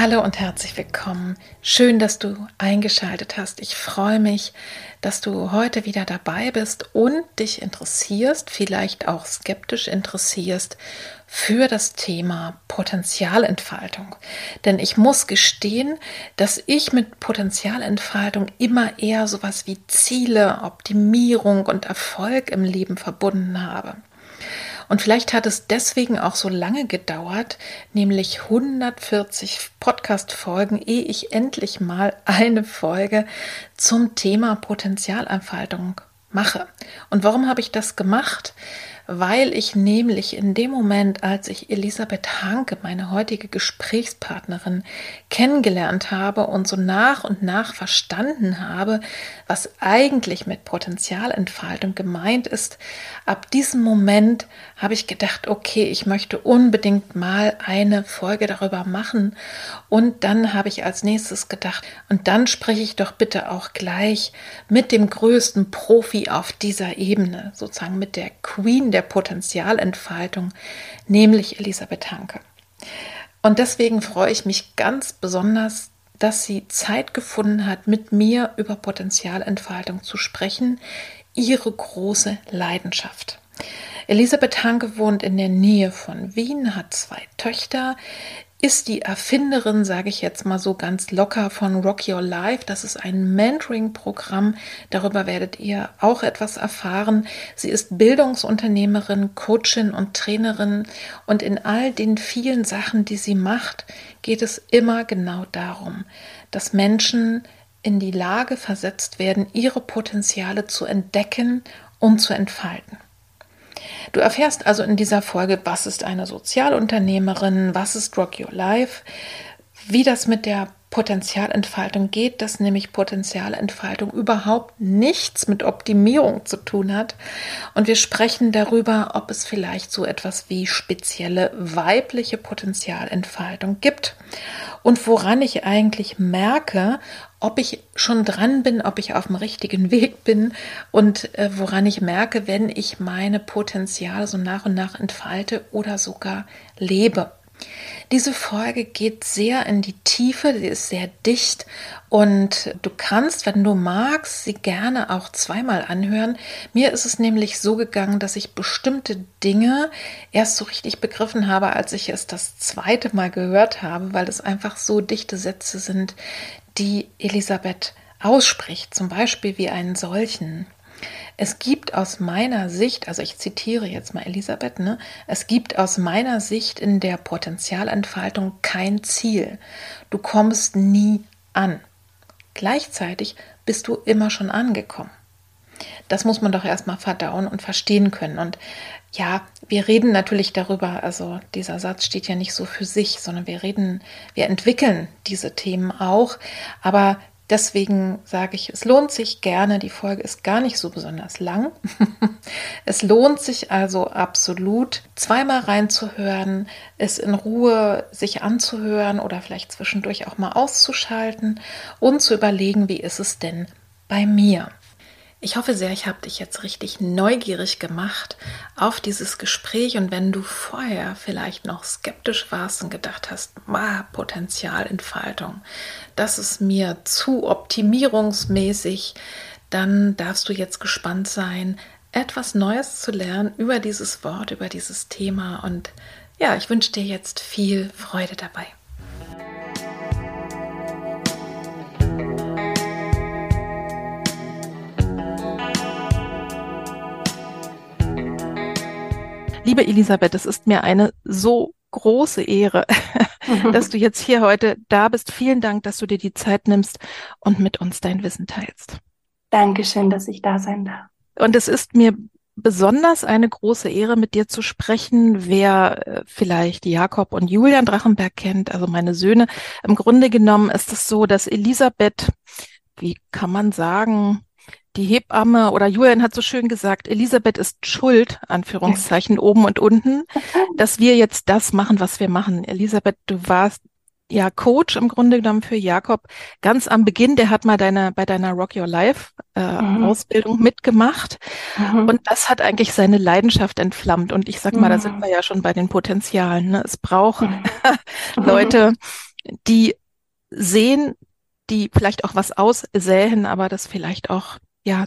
Hallo und herzlich willkommen. Schön, dass du eingeschaltet hast. Ich freue mich, dass du heute wieder dabei bist und dich interessierst, vielleicht auch skeptisch interessierst für das Thema Potenzialentfaltung. Denn ich muss gestehen, dass ich mit Potenzialentfaltung immer eher sowas wie Ziele, Optimierung und Erfolg im Leben verbunden habe. Und vielleicht hat es deswegen auch so lange gedauert, nämlich 140 Podcast-Folgen, ehe ich endlich mal eine Folge zum Thema Potenzialentfaltung mache. Und warum habe ich das gemacht? Weil ich nämlich in dem Moment, als ich Elisabeth Hanke, meine heutige Gesprächspartnerin, kennengelernt habe und so nach und nach verstanden habe, was eigentlich mit Potenzialentfaltung gemeint ist, ab diesem Moment habe ich gedacht, okay, ich möchte unbedingt mal eine Folge darüber machen. Und dann habe ich als nächstes gedacht, und dann spreche ich doch bitte auch gleich mit dem größten Profi auf dieser Ebene, sozusagen mit der Queen der der Potenzialentfaltung, nämlich Elisabeth Hanke. Und deswegen freue ich mich ganz besonders, dass sie Zeit gefunden hat, mit mir über Potenzialentfaltung zu sprechen, ihre große Leidenschaft. Elisabeth Hanke wohnt in der Nähe von Wien, hat zwei Töchter, ist die Erfinderin, sage ich jetzt mal so ganz locker, von Rock Your Life. Das ist ein Mentoring-Programm. Darüber werdet ihr auch etwas erfahren. Sie ist Bildungsunternehmerin, Coachin und Trainerin. Und in all den vielen Sachen, die sie macht, geht es immer genau darum, dass Menschen in die Lage versetzt werden, ihre Potenziale zu entdecken und zu entfalten. Du erfährst also in dieser Folge, was ist eine Sozialunternehmerin, was ist Rock Your Life, wie das mit der Potenzialentfaltung geht, dass nämlich Potenzialentfaltung überhaupt nichts mit Optimierung zu tun hat. Und wir sprechen darüber, ob es vielleicht so etwas wie spezielle weibliche Potenzialentfaltung gibt und woran ich eigentlich merke, ob ich schon dran bin, ob ich auf dem richtigen Weg bin und äh, woran ich merke, wenn ich meine Potenziale so nach und nach entfalte oder sogar lebe. Diese Folge geht sehr in die Tiefe, sie ist sehr dicht und du kannst, wenn du magst, sie gerne auch zweimal anhören. Mir ist es nämlich so gegangen, dass ich bestimmte Dinge erst so richtig begriffen habe, als ich es das zweite Mal gehört habe, weil es einfach so dichte Sätze sind, die Elisabeth ausspricht, zum Beispiel wie einen solchen. Es gibt aus meiner Sicht, also ich zitiere jetzt mal Elisabeth, ne, es gibt aus meiner Sicht in der Potenzialentfaltung kein Ziel. Du kommst nie an. Gleichzeitig bist du immer schon angekommen. Das muss man doch erstmal verdauen und verstehen können. Und ja, wir reden natürlich darüber, also dieser Satz steht ja nicht so für sich, sondern wir reden, wir entwickeln diese Themen auch. Aber Deswegen sage ich, es lohnt sich gerne. Die Folge ist gar nicht so besonders lang. es lohnt sich also absolut, zweimal reinzuhören, es in Ruhe sich anzuhören oder vielleicht zwischendurch auch mal auszuschalten und zu überlegen, wie ist es denn bei mir. Ich hoffe sehr, ich habe dich jetzt richtig neugierig gemacht auf dieses Gespräch und wenn du vorher vielleicht noch skeptisch warst und gedacht hast, ah, Potenzialentfaltung, das ist mir zu optimierungsmäßig, dann darfst du jetzt gespannt sein, etwas Neues zu lernen über dieses Wort, über dieses Thema und Ja, ich wünsche dir jetzt viel Freude dabei. Liebe Elisabeth, es ist mir eine so große Ehre, dass du jetzt hier heute da bist. Vielen Dank, dass du dir die Zeit nimmst und mit uns dein Wissen teilst. Dankeschön, dass ich da sein darf. Und es ist mir besonders eine große Ehre, mit dir zu sprechen. Wer äh, vielleicht Jakob und Julian Drachenberg kennt, also meine Söhne, im Grunde genommen ist es so, dass Elisabeth, wie kann man sagen, die Hebamme oder Julian hat so schön gesagt, Elisabeth ist schuld, Anführungszeichen, oben und unten, dass wir jetzt das machen, was wir machen. Elisabeth, du warst ja Coach im Grunde genommen für Jakob ganz am Beginn. Der hat mal deine bei deiner Rock Your Life äh, mhm. Ausbildung mitgemacht mhm. und das hat eigentlich seine Leidenschaft entflammt. Und ich sag mal, mhm. da sind wir ja schon bei den Potenzialen. Ne? Es braucht mhm. Leute, die sehen, die vielleicht auch was aussähen, aber das vielleicht auch ja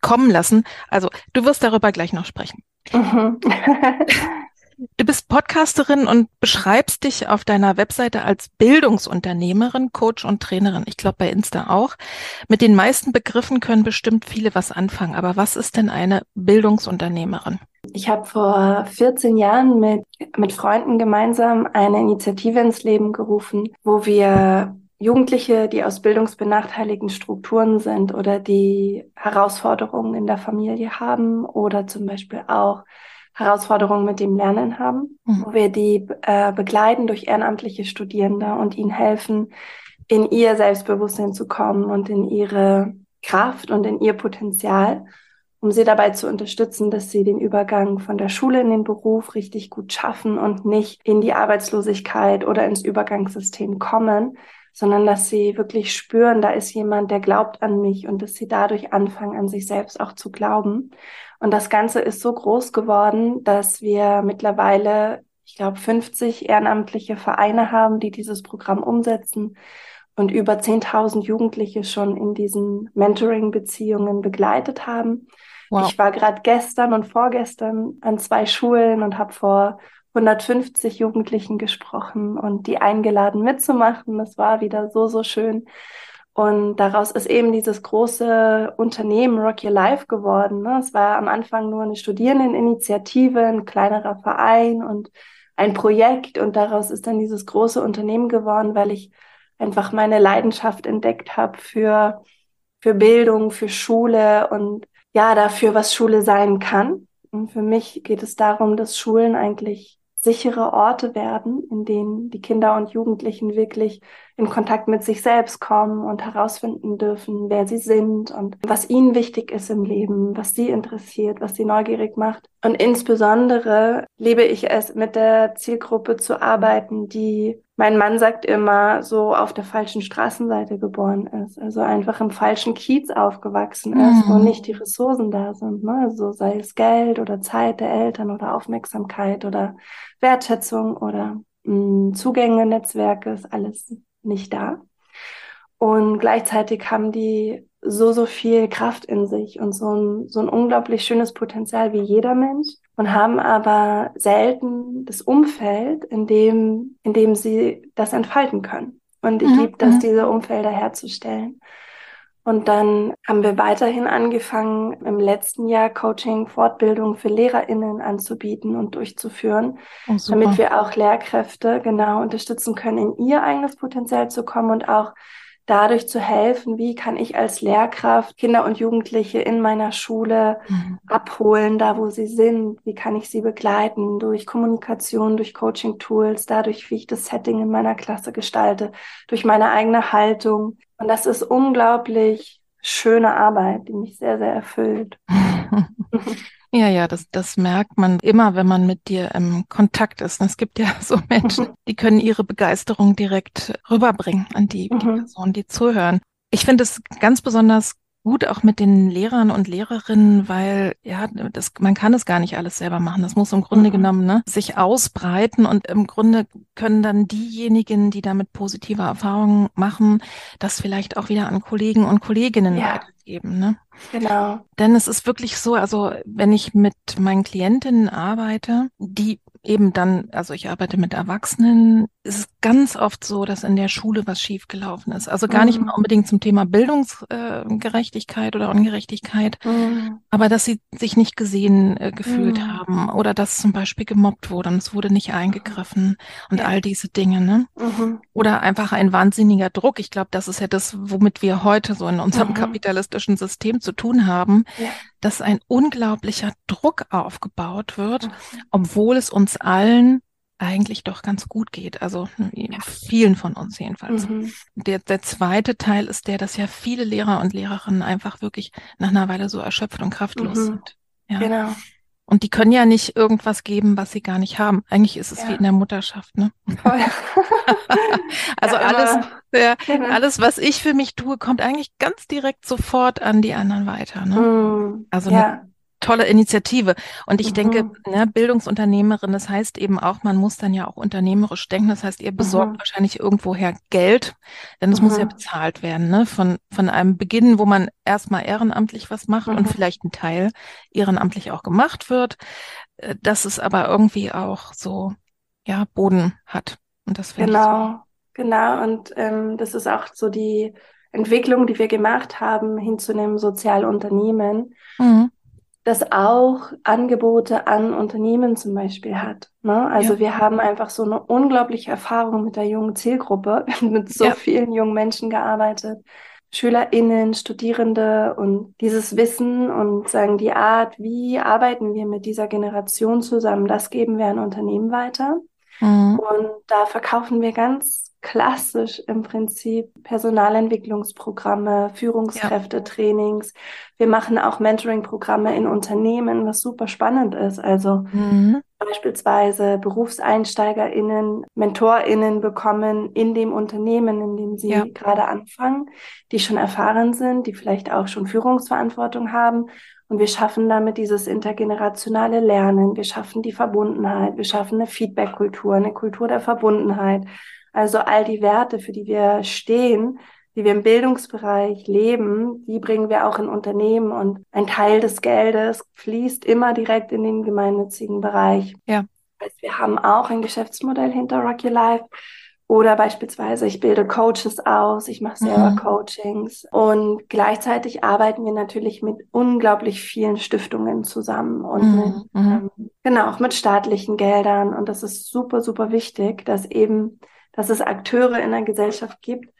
kommen lassen. Also du wirst darüber gleich noch sprechen. Mhm. Du bist Podcasterin und beschreibst dich auf deiner Webseite als Bildungsunternehmerin, Coach und Trainerin. Ich glaube bei Insta auch. Mit den meisten Begriffen können bestimmt viele was anfangen. Aber was ist denn eine Bildungsunternehmerin? Ich habe vor 14 Jahren mit, mit Freunden gemeinsam eine Initiative ins Leben gerufen, wo wir Jugendliche, die aus bildungsbenachteiligten Strukturen sind oder die Herausforderungen in der Familie haben oder zum Beispiel auch Herausforderungen mit dem Lernen haben, mhm. wo wir die äh, begleiten durch ehrenamtliche Studierende und ihnen helfen, in ihr Selbstbewusstsein zu kommen und in ihre Kraft und in ihr Potenzial, um sie dabei zu unterstützen, dass sie den Übergang von der Schule in den Beruf richtig gut schaffen und nicht in die Arbeitslosigkeit oder ins Übergangssystem kommen, sondern dass sie wirklich spüren, da ist jemand, der glaubt an mich und dass sie dadurch anfangen, an sich selbst auch zu glauben. Und das Ganze ist so groß geworden, dass wir mittlerweile, ich glaube, 50 ehrenamtliche Vereine haben, die dieses Programm umsetzen und über 10.000 Jugendliche schon in diesen Mentoring-Beziehungen begleitet haben. Wow. Ich war gerade gestern und vorgestern an zwei Schulen und habe vor 150 Jugendlichen gesprochen und die eingeladen mitzumachen. Das war wieder so, so schön. Und daraus ist eben dieses große Unternehmen Rock Your Life geworden. Ne? Es war am Anfang nur eine Studierendeninitiative, ein kleinerer Verein und ein Projekt. Und daraus ist dann dieses große Unternehmen geworden, weil ich einfach meine Leidenschaft entdeckt habe für, für Bildung, für Schule und ja, dafür, was Schule sein kann. Und für mich geht es darum, dass Schulen eigentlich sichere Orte werden, in denen die Kinder und Jugendlichen wirklich in Kontakt mit sich selbst kommen und herausfinden dürfen, wer sie sind und was ihnen wichtig ist im Leben, was sie interessiert, was sie neugierig macht. Und insbesondere liebe ich es, mit der Zielgruppe zu arbeiten, die mein Mann sagt immer, so auf der falschen Straßenseite geboren ist, also einfach im falschen Kiez aufgewachsen ist, mhm. wo nicht die Ressourcen da sind, ne? also sei es Geld oder Zeit der Eltern oder Aufmerksamkeit oder Wertschätzung oder mh, mm, Zugänge, Netzwerke, ist alles nicht da. Und gleichzeitig haben die so, so viel Kraft in sich und so ein, so ein unglaublich schönes Potenzial wie jeder Mensch und haben aber selten das Umfeld, in dem, in dem sie das entfalten können. Und ich mhm. liebe das, mhm. diese Umfelder herzustellen. Und dann haben wir weiterhin angefangen, im letzten Jahr Coaching, Fortbildung für LehrerInnen anzubieten und durchzuführen, oh, damit wir auch Lehrkräfte genau unterstützen können, in ihr eigenes Potenzial zu kommen und auch dadurch zu helfen, wie kann ich als Lehrkraft Kinder und Jugendliche in meiner Schule mhm. abholen, da wo sie sind, wie kann ich sie begleiten durch Kommunikation, durch Coaching-Tools, dadurch, wie ich das Setting in meiner Klasse gestalte, durch meine eigene Haltung. Und das ist unglaublich schöne Arbeit, die mich sehr, sehr erfüllt. Ja, ja, das, das merkt man immer, wenn man mit dir im Kontakt ist. Es gibt ja so Menschen, die können ihre Begeisterung direkt rüberbringen an die, mhm. die Personen, die zuhören. Ich finde es ganz besonders gut auch mit den Lehrern und Lehrerinnen, weil ja, das, man kann es gar nicht alles selber machen. Das muss im Grunde mhm. genommen ne, sich ausbreiten und im Grunde können dann diejenigen, die damit positive Erfahrungen machen, das vielleicht auch wieder an Kollegen und Kolleginnen ja. Geben. Ne? Genau. Denn es ist wirklich so, also wenn ich mit meinen Klientinnen arbeite, die eben dann, also ich arbeite mit Erwachsenen, ist es ganz oft so, dass in der Schule was schiefgelaufen ist. Also gar mhm. nicht mal unbedingt zum Thema Bildungsgerechtigkeit äh, oder Ungerechtigkeit, mhm. aber dass sie sich nicht gesehen äh, gefühlt mhm. haben oder dass zum Beispiel gemobbt wurde und es wurde nicht eingegriffen und ja. all diese Dinge. Ne? Mhm. Oder einfach ein wahnsinniger Druck. Ich glaube, das ist ja das, womit wir heute so in unserem mhm. Kapitalistischen System zu tun haben, ja. dass ein unglaublicher Druck aufgebaut wird, mhm. obwohl es uns allen eigentlich doch ganz gut geht. Also ja. vielen von uns jedenfalls. Mhm. Der, der zweite Teil ist der, dass ja viele Lehrer und Lehrerinnen einfach wirklich nach einer Weile so erschöpft und kraftlos mhm. sind. Ja. Genau. Und die können ja nicht irgendwas geben, was sie gar nicht haben. Eigentlich ist es ja. wie in der Mutterschaft, ne? Voll. also ja, alles, ja, genau. alles, was ich für mich tue, kommt eigentlich ganz direkt sofort an die anderen weiter. Ne? Mm, also eine tolle Initiative. Und ich mhm. denke, ne, Bildungsunternehmerin, das heißt eben auch, man muss dann ja auch unternehmerisch denken. Das heißt, ihr besorgt mhm. wahrscheinlich irgendwoher Geld, denn es mhm. muss ja mhm. bezahlt werden, ne? Von, von einem Beginn, wo man erstmal ehrenamtlich was macht und mhm. vielleicht ein Teil ehrenamtlich auch gemacht wird, äh, dass es aber irgendwie auch so, ja, Boden hat. Und das finde genau, ich so. genau. Und ähm, das ist auch so die Entwicklung, die wir gemacht haben, hin zu einem Sozialunternehmen. Mhm das auch Angebote an Unternehmen zum Beispiel hat. Ne? Also ja. wir haben einfach so eine unglaubliche Erfahrung mit der jungen Zielgruppe, mit so ja. vielen jungen Menschen gearbeitet. SchülerInnen, Studierende und dieses Wissen und sagen die Art, wie arbeiten wir mit dieser Generation zusammen, das geben wir an Unternehmen weiter. Mhm. Und da verkaufen wir ganz klassisch im Prinzip Personalentwicklungsprogramme, Führungskräftetrainings. Ja. Wir machen auch Mentoring-Programme in Unternehmen, was super spannend ist. Also mhm. beispielsweise BerufseinsteigerInnen, MentorInnen bekommen in dem Unternehmen, in dem sie ja. gerade anfangen, die schon erfahren sind, die vielleicht auch schon Führungsverantwortung haben und wir schaffen damit dieses intergenerationale Lernen. Wir schaffen die Verbundenheit. Wir schaffen eine Feedback-Kultur, eine Kultur der Verbundenheit. Also all die Werte, für die wir stehen, die wir im Bildungsbereich leben, die bringen wir auch in Unternehmen und ein Teil des Geldes fließt immer direkt in den gemeinnützigen Bereich. Ja. wir haben auch ein Geschäftsmodell hinter Rock Your Life. Oder beispielsweise, ich bilde Coaches aus, ich mache selber mhm. Coachings und gleichzeitig arbeiten wir natürlich mit unglaublich vielen Stiftungen zusammen und mhm. mit, mhm. ähm, genau, auch mit staatlichen Geldern. Und das ist super, super wichtig, dass eben dass es Akteure in der Gesellschaft gibt,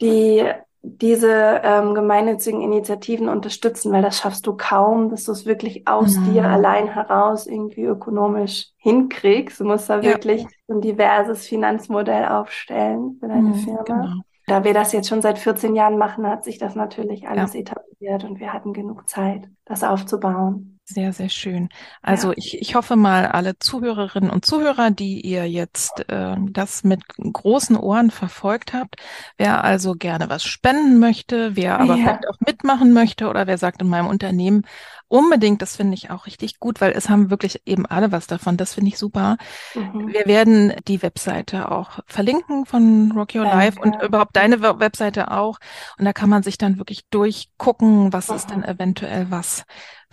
die diese ähm, gemeinnützigen Initiativen unterstützen, weil das schaffst du kaum, dass du es wirklich aus mhm. dir allein heraus irgendwie ökonomisch hinkriegst. Du musst da ja. wirklich ein diverses Finanzmodell aufstellen für deine mhm, Firma. Genau. Da wir das jetzt schon seit 14 Jahren machen, hat sich das natürlich alles ja. etabliert und wir hatten genug Zeit, das aufzubauen. Sehr, sehr schön. Also ja. ich, ich hoffe mal, alle Zuhörerinnen und Zuhörer, die ihr jetzt äh, das mit großen Ohren verfolgt habt, wer also gerne was spenden möchte, wer aber ja. vielleicht auch mitmachen möchte oder wer sagt in meinem Unternehmen unbedingt, das finde ich auch richtig gut, weil es haben wirklich eben alle was davon. Das finde ich super. Mhm. Wir werden die Webseite auch verlinken von Rock Your Danke. Life und überhaupt deine Webseite auch. Und da kann man sich dann wirklich durchgucken, was mhm. ist denn eventuell was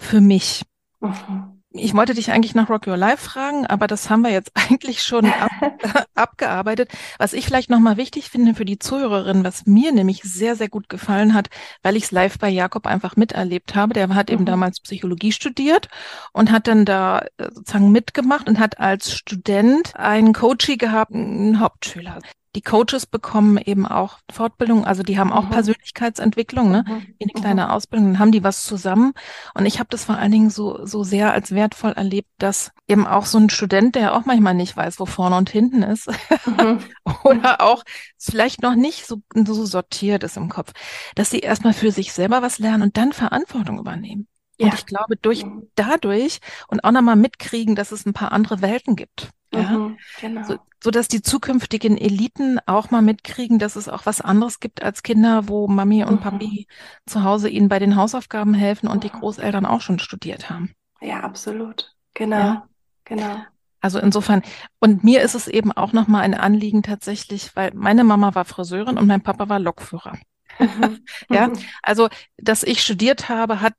für mich. Mhm. Ich wollte dich eigentlich nach Rock Your Life fragen, aber das haben wir jetzt eigentlich schon ab, abgearbeitet. Was ich vielleicht nochmal wichtig finde für die Zuhörerin, was mir nämlich sehr, sehr gut gefallen hat, weil ich es live bei Jakob einfach miterlebt habe. Der hat mhm. eben damals Psychologie studiert und hat dann da äh, sozusagen mitgemacht und hat als Student einen Coachie gehabt, einen Hauptschüler die Coaches bekommen eben auch Fortbildung, also die haben auch mhm. Persönlichkeitsentwicklung, ne? Mhm. Wie eine kleine mhm. Ausbildung, dann haben die was zusammen. Und ich habe das vor allen Dingen so, so sehr als wertvoll erlebt, dass eben auch so ein Student, der auch manchmal nicht weiß, wo vorne und hinten ist, mhm. oder auch vielleicht noch nicht so, so sortiert ist im Kopf, dass sie erstmal für sich selber was lernen und dann Verantwortung übernehmen. Ja. Und ich glaube, durch mhm. dadurch und auch nochmal mitkriegen, dass es ein paar andere Welten gibt. Ja? Mhm, genau. So, so dass die zukünftigen Eliten auch mal mitkriegen, dass es auch was anderes gibt als Kinder, wo Mami und mhm. Papi zu Hause ihnen bei den Hausaufgaben helfen und die mhm. Großeltern auch schon studiert haben. Ja, absolut. Genau. Ja? Genau. Also insofern, und mir ist es eben auch nochmal ein Anliegen tatsächlich, weil meine Mama war Friseurin und mein Papa war Lokführer. Mhm. ja, mhm. also, dass ich studiert habe, hat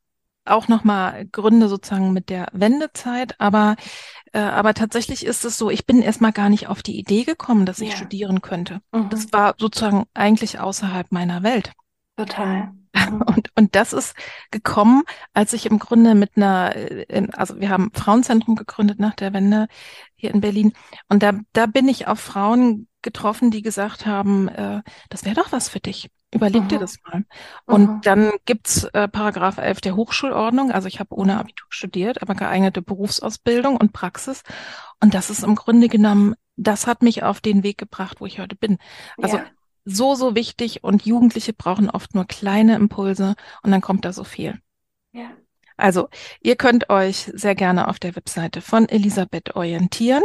auch nochmal Gründe sozusagen mit der Wendezeit, aber, äh, aber tatsächlich ist es so, ich bin erstmal gar nicht auf die Idee gekommen, dass ich ja. studieren könnte. Mhm. Das war sozusagen eigentlich außerhalb meiner Welt. Total. Mhm. Und, und das ist gekommen, als ich im Grunde mit einer, äh, also wir haben Frauenzentrum gegründet nach der Wende hier in Berlin. Und da, da bin ich auf Frauen getroffen, die gesagt haben, äh, das wäre doch was für dich. Überleg dir das mal. Und Aha. dann gibt's äh, Paragraph 11 der Hochschulordnung. Also ich habe ohne Abitur studiert, aber geeignete Berufsausbildung und Praxis. Und das ist im Grunde genommen, das hat mich auf den Weg gebracht, wo ich heute bin. Also ja. so, so wichtig und Jugendliche brauchen oft nur kleine Impulse und dann kommt da so viel. Ja. Also, ihr könnt euch sehr gerne auf der Webseite von Elisabeth orientieren.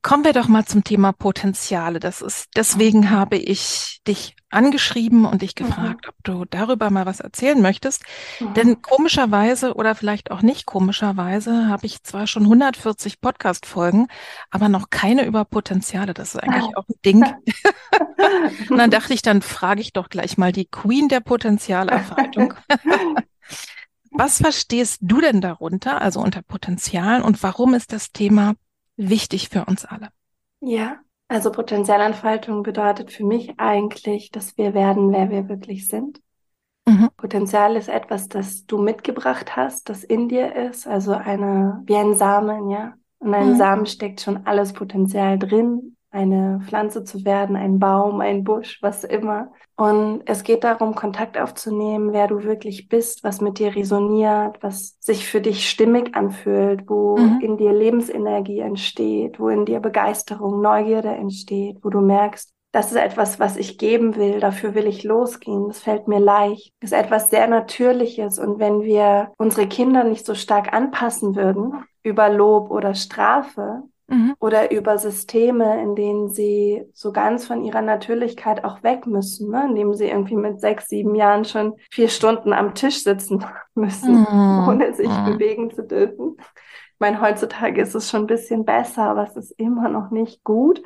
Kommen wir doch mal zum Thema Potenziale. Das ist, deswegen habe ich dich angeschrieben und dich mhm. gefragt, mhm. ob du darüber mal was erzählen möchtest. Mhm. Denn komischerweise oder vielleicht auch nicht komischerweise habe ich zwar schon 140 Podcast-Folgen, aber noch keine über Potenziale. Das ist eigentlich auch ein Ding. und dann dachte ich, dann frage ich doch gleich mal die Queen der Potenzialerfaltung. was verstehst du denn darunter, also unter Potenzialen und warum ist das Thema wichtig für uns alle. Ja, also Potenzialentfaltung bedeutet für mich eigentlich, dass wir werden, wer wir wirklich sind. Mhm. Potenzial ist etwas, das du mitgebracht hast, das in dir ist, also eine, wie ein Samen, ja. Und ein mhm. Samen steckt schon alles Potenzial drin, eine Pflanze zu werden, ein Baum, ein Busch, was immer. Und es geht darum, Kontakt aufzunehmen, wer du wirklich bist, was mit dir resoniert, was sich für dich stimmig anfühlt, wo mhm. in dir Lebensenergie entsteht, wo in dir Begeisterung, Neugierde entsteht, wo du merkst, das ist etwas, was ich geben will, dafür will ich losgehen, das fällt mir leicht, das ist etwas sehr Natürliches. Und wenn wir unsere Kinder nicht so stark anpassen würden über Lob oder Strafe, mhm. oder über Systeme, in denen sie so ganz von ihrer Natürlichkeit auch weg müssen, ne? indem sie irgendwie mit sechs, sieben Jahren schon vier Stunden am Tisch sitzen müssen, mhm. ohne sich mhm. bewegen zu dürfen. Ich meine, heutzutage ist es schon ein bisschen besser, aber es ist immer noch nicht gut.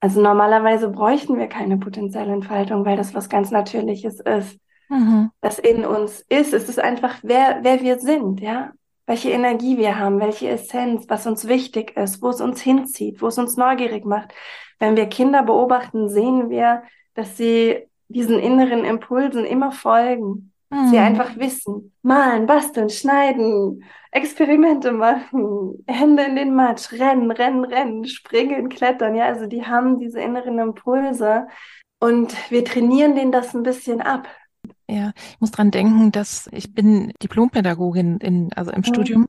Also normalerweise bräuchten wir keine Potenzialentfaltung, weil das was ganz Natürliches ist, mhm. das in uns ist. Es ist einfach, wer, wer wir sind, ja welche Energie wir haben, welche Essenz, was uns wichtig ist, wo es uns hinzieht, wo es uns neugierig macht. Wenn wir Kinder beobachten, sehen wir, dass sie diesen inneren Impulsen immer folgen. Mhm. Sie einfach wissen, malen, basteln, schneiden, Experimente machen, Hände in den Matsch, rennen, rennen, rennen, springen, klettern. Ja, also die haben diese inneren Impulse und wir trainieren denen das ein bisschen ab. Ja, ich muss dran denken, dass ich bin Diplompädagogin in, also im mhm. Studium,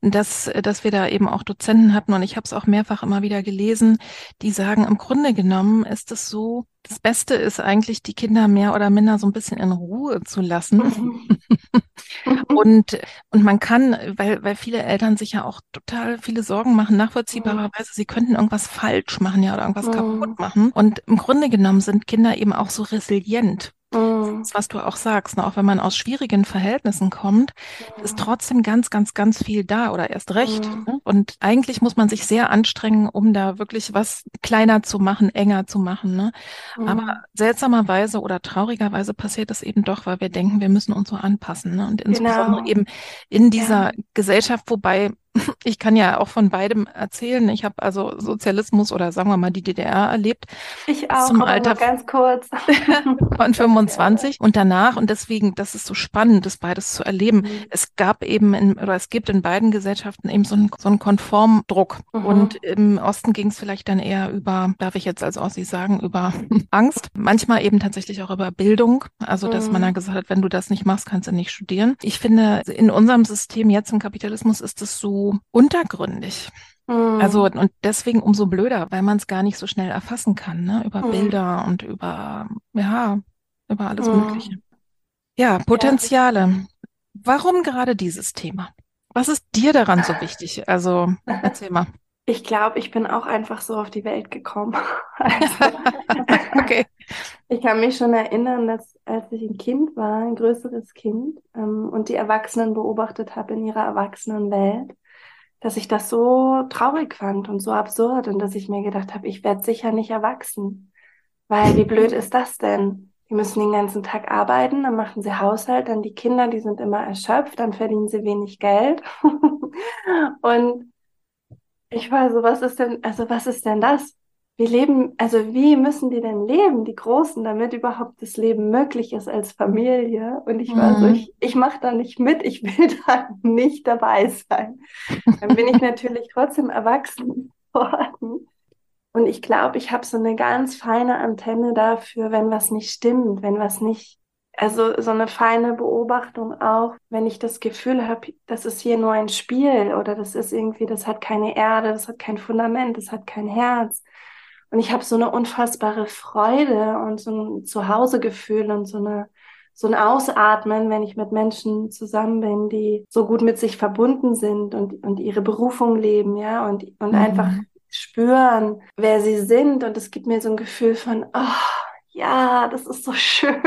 dass, dass wir da eben auch Dozenten hatten und ich habe es auch mehrfach immer wieder gelesen, die sagen, im Grunde genommen ist es so, das Beste ist eigentlich, die Kinder mehr oder minder so ein bisschen in Ruhe zu lassen. Mhm. und, und man kann, weil, weil viele Eltern sich ja auch total viele Sorgen machen, nachvollziehbarerweise, sie könnten irgendwas falsch machen, ja, oder irgendwas mhm. kaputt machen. Und im Grunde genommen sind Kinder eben auch so resilient. Mhm. Das, was du auch sagst, ne? auch wenn man aus schwierigen Verhältnissen kommt, mhm. ist trotzdem ganz, ganz, ganz viel da oder erst recht. Mhm. Ne? Und eigentlich muss man sich sehr anstrengen, um da wirklich was kleiner zu machen, enger zu machen. Ne? Aber mhm. seltsamerweise oder traurigerweise passiert das eben doch, weil wir denken, wir müssen uns so anpassen. Ne? Und insbesondere genau. eben in dieser ja. Gesellschaft, wobei ich kann ja auch von beidem erzählen. Ich habe also Sozialismus oder sagen wir mal die DDR erlebt. Ich auch, zum Alter ganz kurz. von 25 und danach und deswegen, das ist so spannend, das beides zu erleben. Mhm. Es gab eben in, oder es gibt in beiden Gesellschaften eben so einen, so einen Konformdruck mhm. und im Osten ging es vielleicht dann eher über, darf ich jetzt als Ossi sagen, über Angst. Manchmal eben tatsächlich auch über Bildung, also dass mhm. man dann gesagt hat, wenn du das nicht machst, kannst du nicht studieren. Ich finde, in unserem System jetzt im Kapitalismus ist es so untergründig. Mhm. Also und deswegen umso blöder, weil man es gar nicht so schnell erfassen kann, ne? Über mhm. Bilder und über, ja, über alles mhm. Mögliche. Ja, Potenziale. Ja. Warum gerade dieses Thema? Was ist dir daran so wichtig? Also erzähl mal. Ich glaube, ich bin auch einfach so auf die Welt gekommen. Also, okay. Ich kann mich schon erinnern, dass als ich ein Kind war, ein größeres Kind, ähm, und die Erwachsenen beobachtet habe in ihrer Erwachsenenwelt, dass ich das so traurig fand und so absurd und dass ich mir gedacht habe, ich werde sicher nicht erwachsen. Weil wie blöd ist das denn? Die müssen den ganzen Tag arbeiten, dann machen sie Haushalt, dann die Kinder, die sind immer erschöpft, dann verdienen sie wenig Geld. und ich war so, was ist denn, also was ist denn das? Wir leben, also wie müssen die denn leben, die Großen, damit überhaupt das Leben möglich ist als Familie? Und ich war mhm. so, ich, ich mache da nicht mit, ich will da nicht dabei sein. Dann bin ich natürlich trotzdem erwachsen worden. Und ich glaube, ich habe so eine ganz feine Antenne dafür, wenn was nicht stimmt, wenn was nicht, also so eine feine Beobachtung auch, wenn ich das Gefühl habe, das ist hier nur ein Spiel oder das ist irgendwie, das hat keine Erde, das hat kein Fundament, das hat kein Herz. Und ich habe so eine unfassbare Freude und so ein Zuhausegefühl und so eine so ein Ausatmen, wenn ich mit Menschen zusammen bin, die so gut mit sich verbunden sind und, und ihre Berufung leben, ja, und, und mhm. einfach spüren, wer sie sind. Und es gibt mir so ein Gefühl von, oh, ja, das ist so schön.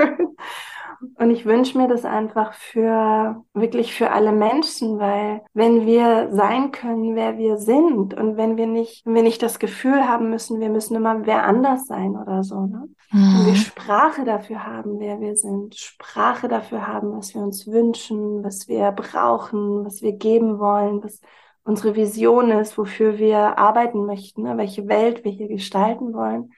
Und ich wünsche mir das einfach für, wirklich für alle Menschen, weil wenn wir sein können, wer wir sind und wenn wir nicht, wenn wir nicht das Gefühl haben müssen, wir müssen immer wer anders sein oder so, ne? Mhm. Wenn wir Sprache dafür haben, wer wir sind, Sprache dafür haben, was wir uns wünschen, was wir brauchen, was wir geben wollen, was unsere Vision ist, wofür wir arbeiten möchten, ne? welche Welt wir hier gestalten wollen,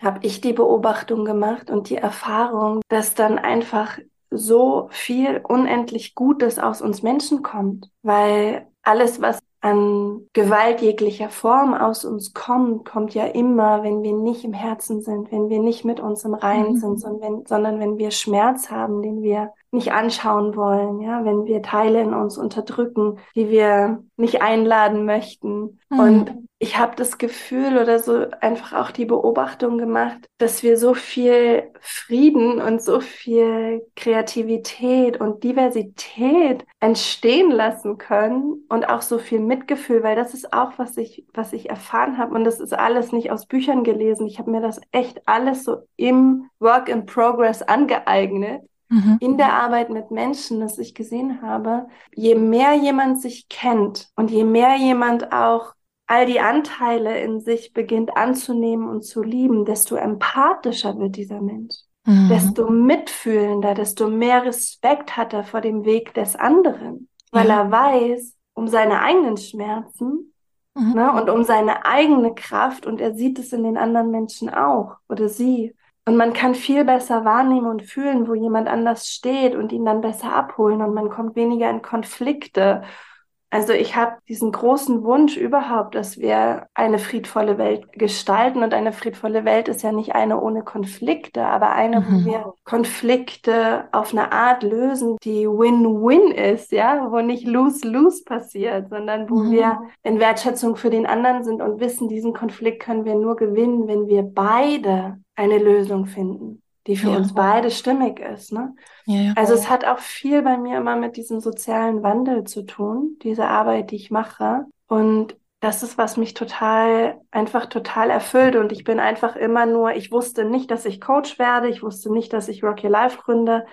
habe ich die Beobachtung gemacht und die Erfahrung, dass dann einfach so viel unendlich Gutes aus uns Menschen kommt, weil alles, was an Gewalt jeglicher Form aus uns kommt, kommt ja immer, wenn wir nicht im Herzen sind, wenn wir nicht mit uns im Reinen mhm. sind, sondern wenn, sondern wenn wir Schmerz haben, den wir nicht anschauen wollen, ja, wenn wir Teile in uns unterdrücken, die wir nicht einladen möchten. Mhm. Und ich habe das Gefühl oder so einfach auch die Beobachtung gemacht, dass wir so viel Frieden und so viel Kreativität und Diversität entstehen lassen können und auch so viel Mitgefühl, weil das ist auch was ich was ich erfahren habe und das ist alles nicht aus Büchern gelesen. Ich habe mir das echt alles so im Work in Progress angeeignet mhm. in der Arbeit mit Menschen, dass ich gesehen habe, je mehr jemand sich kennt und je mehr jemand auch all die Anteile in sich beginnt anzunehmen und zu lieben, desto empathischer wird dieser Mensch. Mhm. Desto mitfühlender, desto mehr Respekt hat er vor dem Weg des anderen, weil ja. er weiß um seine eigenen Schmerzen mhm. ne, und um seine eigene Kraft und er sieht es in den anderen Menschen auch oder sie. Und man kann viel besser wahrnehmen und fühlen, wo jemand anders steht und ihn dann besser abholen und man kommt weniger in Konflikte also ich habe diesen großen Wunsch überhaupt, dass wir eine friedvolle Welt gestalten. Und eine friedvolle Welt ist ja nicht eine ohne Konflikte, aber eine, mhm. wo wir Konflikte auf eine Art lösen, die Win-Win ist, ja, wo nicht Lose-Lose passiert, sondern wo mhm. wir in Wertschätzung für den anderen sind und wissen, diesen Konflikt können wir nur gewinnen, wenn wir beide eine Lösung finden die für ja. uns beide stimmig ist. Ne? Ja. Also es hat auch viel bei mir immer mit diesem sozialen Wandel zu tun, diese Arbeit, die ich mache. Und das ist, was mich total, einfach total erfüllt. Und ich bin einfach immer nur, ich wusste nicht, dass ich Coach werde. Ich wusste nicht, dass ich Rock Your Life gründe.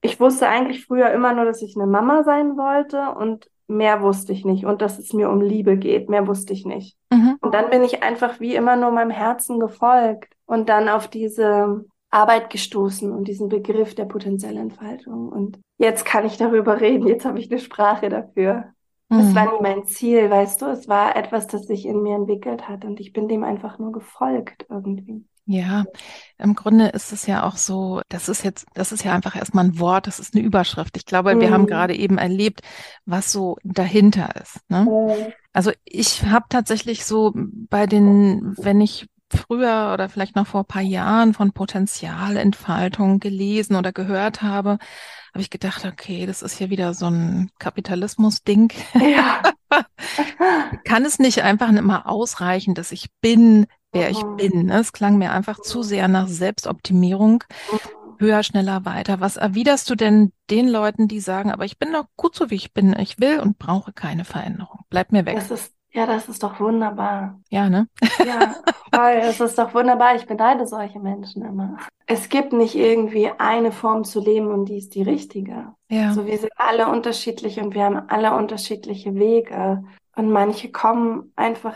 Ich wusste eigentlich früher immer nur, dass ich eine Mama sein wollte und mehr wusste ich nicht. Und dass es mir um Liebe geht, mehr wusste ich nicht. Mhm. Und dann bin ich einfach wie immer nur meinem Herzen gefolgt und dann auf diese Arbeit gestoßen und diesen Begriff der Potenzialentfaltung. Und jetzt kann ich darüber reden, jetzt habe ich eine Sprache dafür. Mhm. Es war nie mein Ziel, weißt du, es war etwas, das sich in mir entwickelt hat und ich bin dem einfach nur gefolgt irgendwie. Ja, im Grunde ist es ja auch so, das ist jetzt, das ist ja einfach erstmal ein Wort, das ist eine Überschrift. Ich glaube, wir haben mhm. gerade eben erlebt, was so dahinter ist. Ne? Mhm. Also ich habe tatsächlich so bei den, wenn ich früher oder vielleicht noch vor ein paar Jahren von Potenzialentfaltung gelesen oder gehört habe, habe ich gedacht, okay, das ist hier wieder so ein Kapitalismus-Ding. Ja. Kann es nicht einfach immer ausreichen, dass ich bin, wer ich mhm. bin? Es klang mir einfach zu sehr nach Selbstoptimierung. Mhm. Höher, schneller, weiter. Was erwiderst du denn den Leuten, die sagen, aber ich bin doch gut so, wie ich bin. Ich will und brauche keine Veränderung. Bleib mir weg. Das ist ja, das ist doch wunderbar. Ja, ne? Ja, voll. Es ist doch wunderbar. Ich beneide solche Menschen immer. Es gibt nicht irgendwie eine Form zu leben und die ist die richtige. Ja. So, wir sind alle unterschiedlich und wir haben alle unterschiedliche Wege. Und manche kommen einfach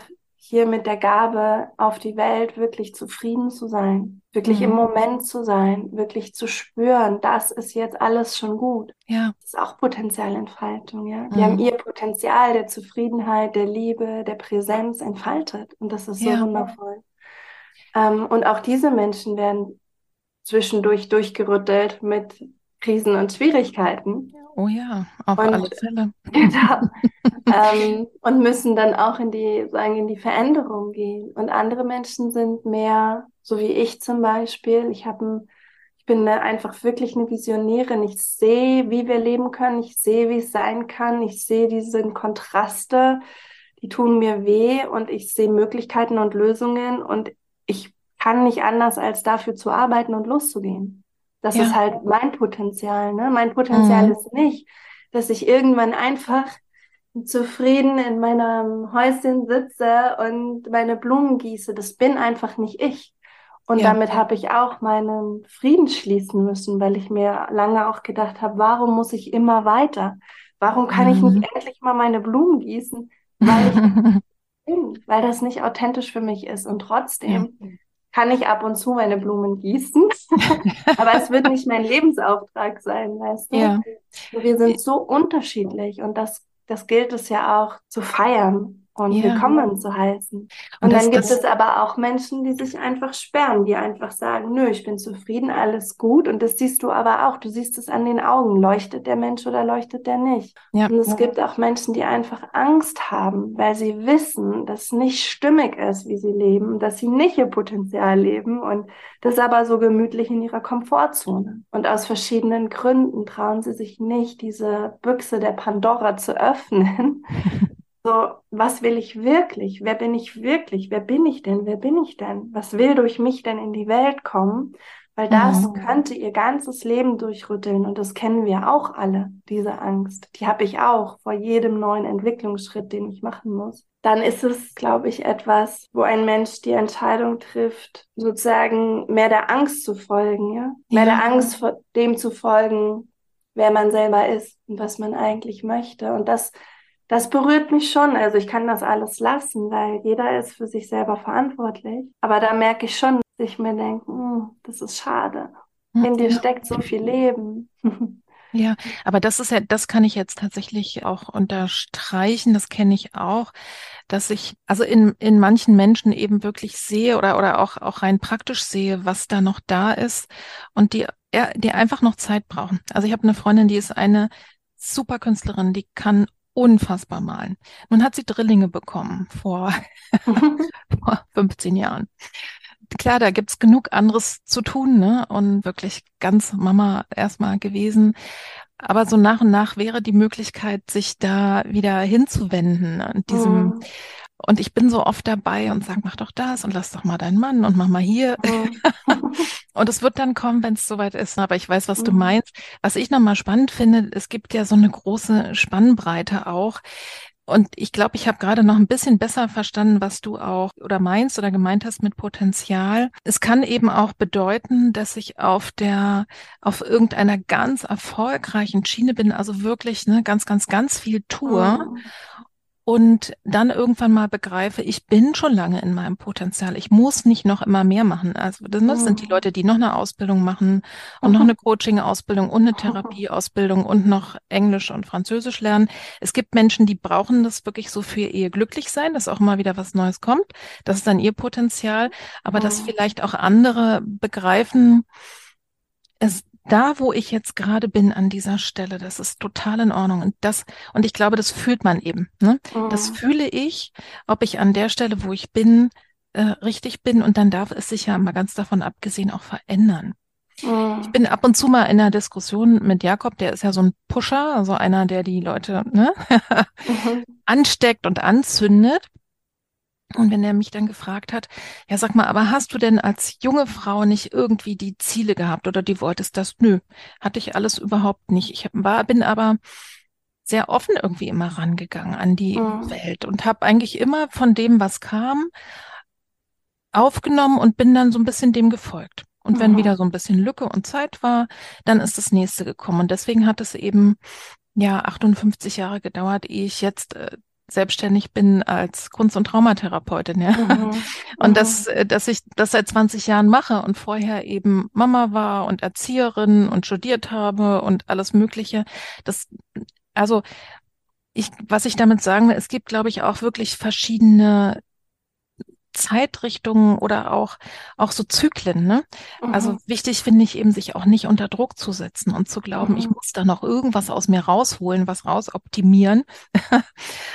hier mit der Gabe auf die Welt wirklich zufrieden zu sein, wirklich mhm. im Moment zu sein, wirklich zu spüren, das ist jetzt alles schon gut. Ja. Das ist auch Potenzialentfaltung, ja. Die mhm. haben ihr Potenzial der Zufriedenheit, der Liebe, der Präsenz entfaltet. Und das ist so ja. wundervoll. Ähm, und auch diese Menschen werden zwischendurch durchgerüttelt mit Krisen und Schwierigkeiten. Oh ja, auf und, alle Fälle. Genau. ähm, und müssen dann auch in die, sagen, in die Veränderung gehen. Und andere Menschen sind mehr, so wie ich zum Beispiel. Ich habe ich bin eine, einfach wirklich eine Visionärin. Ich sehe, wie wir leben können. Ich sehe, wie es sein kann. Ich sehe diese Kontraste, die tun mir weh und ich sehe Möglichkeiten und Lösungen und ich kann nicht anders, als dafür zu arbeiten und loszugehen. Das ja. ist halt mein Potenzial. Ne? Mein Potenzial mhm. ist nicht, dass ich irgendwann einfach zufrieden in meinem Häuschen sitze und meine Blumen gieße. Das bin einfach nicht ich. Und ja. damit habe ich auch meinen Frieden schließen müssen, weil ich mir lange auch gedacht habe, warum muss ich immer weiter? Warum kann mhm. ich nicht mhm. endlich mal meine Blumen gießen? Weil ich bin, weil das nicht authentisch für mich ist. Und trotzdem ja kann ich ab und zu meine Blumen gießen, aber es wird nicht mein Lebensauftrag sein, weißt du? Ja. Wir sind so unterschiedlich und das, das gilt es ja auch zu feiern und ja. willkommen zu heißen. Und, und das, dann gibt das... es aber auch Menschen, die sich einfach sperren, die einfach sagen, nö, ich bin zufrieden, alles gut. Und das siehst du aber auch. Du siehst es an den Augen. Leuchtet der Mensch oder leuchtet der nicht? Ja. Und es ja. gibt auch Menschen, die einfach Angst haben, weil sie wissen, dass es nicht stimmig ist, wie sie leben, dass sie nicht ihr Potenzial leben und das aber so gemütlich in ihrer Komfortzone. Und aus verschiedenen Gründen trauen sie sich nicht, diese Büchse der Pandora zu öffnen So, was will ich wirklich? Wer bin ich wirklich? Wer bin ich denn? Wer bin ich denn? Was will durch mich denn in die Welt kommen? Weil das mhm. könnte ihr ganzes Leben durchrütteln und das kennen wir auch alle, diese Angst. Die habe ich auch vor jedem neuen Entwicklungsschritt, den ich machen muss. Dann ist es, glaube ich, etwas, wo ein Mensch die Entscheidung trifft, sozusagen mehr der Angst zu folgen, ja? Mehr ja. der Angst vor dem zu folgen, wer man selber ist und was man eigentlich möchte. Und das das berührt mich schon. Also ich kann das alles lassen, weil jeder ist für sich selber verantwortlich. Aber da merke ich schon, dass ich mir denke, hm, das ist schade. In dir steckt so viel Leben. Ja, aber das ist ja, das kann ich jetzt tatsächlich auch unterstreichen. Das kenne ich auch, dass ich also in, in manchen Menschen eben wirklich sehe oder, oder auch, auch rein praktisch sehe, was da noch da ist und die, ja, die einfach noch Zeit brauchen. Also ich habe eine Freundin, die ist eine super Künstlerin, die kann unfassbar malen. Nun hat sie Drillinge bekommen vor, vor 15 Jahren. Klar, da gibt's genug anderes zu tun, ne? Und wirklich ganz Mama erstmal gewesen. Aber so nach und nach wäre die Möglichkeit, sich da wieder hinzuwenden und diesem, mhm. Und ich bin so oft dabei und sage, mach doch das und lass doch mal deinen Mann und mach mal hier. Mhm. und es wird dann kommen, wenn es soweit ist. Aber ich weiß, was mhm. du meinst. Was ich nochmal spannend finde, es gibt ja so eine große Spannbreite auch. Und ich glaube, ich habe gerade noch ein bisschen besser verstanden, was du auch oder meinst oder gemeint hast mit Potenzial. Es kann eben auch bedeuten, dass ich auf der, auf irgendeiner ganz erfolgreichen Schiene bin, also wirklich ne, ganz, ganz, ganz viel tue. Mhm und dann irgendwann mal begreife, ich bin schon lange in meinem Potenzial. Ich muss nicht noch immer mehr machen. Also das, das sind die mhm. Leute, die noch eine Ausbildung machen und noch eine Coaching-Ausbildung und eine Therapie-Ausbildung und noch Englisch und Französisch lernen. Es gibt Menschen, die brauchen das wirklich so für ihr Glücklichsein, dass auch immer wieder was Neues kommt. Das ist dann ihr Potenzial. Aber dass mhm. vielleicht auch andere begreifen, es, da, wo ich jetzt gerade bin an dieser Stelle, das ist total in Ordnung. Und das, und ich glaube, das fühlt man eben. Ne? Mhm. Das fühle ich, ob ich an der Stelle, wo ich bin, äh, richtig bin. Und dann darf es sich ja mal ganz davon abgesehen auch verändern. Mhm. Ich bin ab und zu mal in einer Diskussion mit Jakob, der ist ja so ein Pusher, also einer, der die Leute ne, mhm. ansteckt und anzündet. Und wenn er mich dann gefragt hat, ja, sag mal, aber hast du denn als junge Frau nicht irgendwie die Ziele gehabt oder die wolltest das? Nö, hatte ich alles überhaupt nicht. Ich war, bin aber sehr offen irgendwie immer rangegangen an die mhm. Welt und habe eigentlich immer von dem, was kam, aufgenommen und bin dann so ein bisschen dem gefolgt. Und wenn mhm. wieder so ein bisschen Lücke und Zeit war, dann ist das nächste gekommen. Und deswegen hat es eben ja 58 Jahre gedauert, ehe ich jetzt äh, selbstständig bin als Kunst- und Traumatherapeutin, ja. Mhm. Und mhm. dass, äh, dass ich das seit 20 Jahren mache und vorher eben Mama war und Erzieherin und studiert habe und alles Mögliche. Das, also, ich, was ich damit sagen will, es gibt, glaube ich, auch wirklich verschiedene Zeitrichtungen oder auch, auch so Zyklen. Ne? Also mhm. Also wichtig finde ich eben, sich auch nicht unter Druck zu setzen und zu glauben, mhm. ich muss da noch irgendwas aus mir rausholen, was rausoptimieren.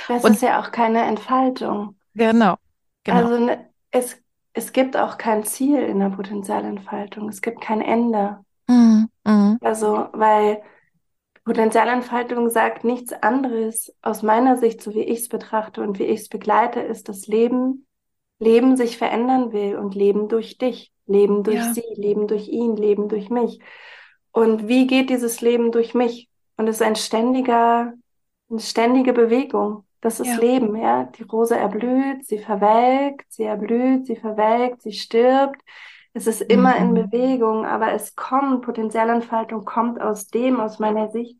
Das und, ist ja auch keine Entfaltung. Genau. genau. Also ne, es, es gibt auch kein Ziel in der Potenzialentfaltung. Es gibt kein Ende. Mhm. mhm. Also, weil Potenzialentfaltung sagt nichts anderes aus meiner Sicht, so wie ich es betrachte und wie ich es begleite, ist das Leben Leben sich verändern will und Leben durch dich, Leben durch ja. sie, Leben durch ihn, Leben durch mich. Und wie geht dieses Leben durch mich? Und es ist ein ständiger, eine ständige Bewegung. Das ist ja. Leben, ja. Die Rose erblüht, sie verwelkt, sie erblüht, sie verwelkt, sie stirbt. Es ist immer mhm. in Bewegung, aber es kommt, Potenzialentfaltung kommt aus dem, aus meiner Sicht,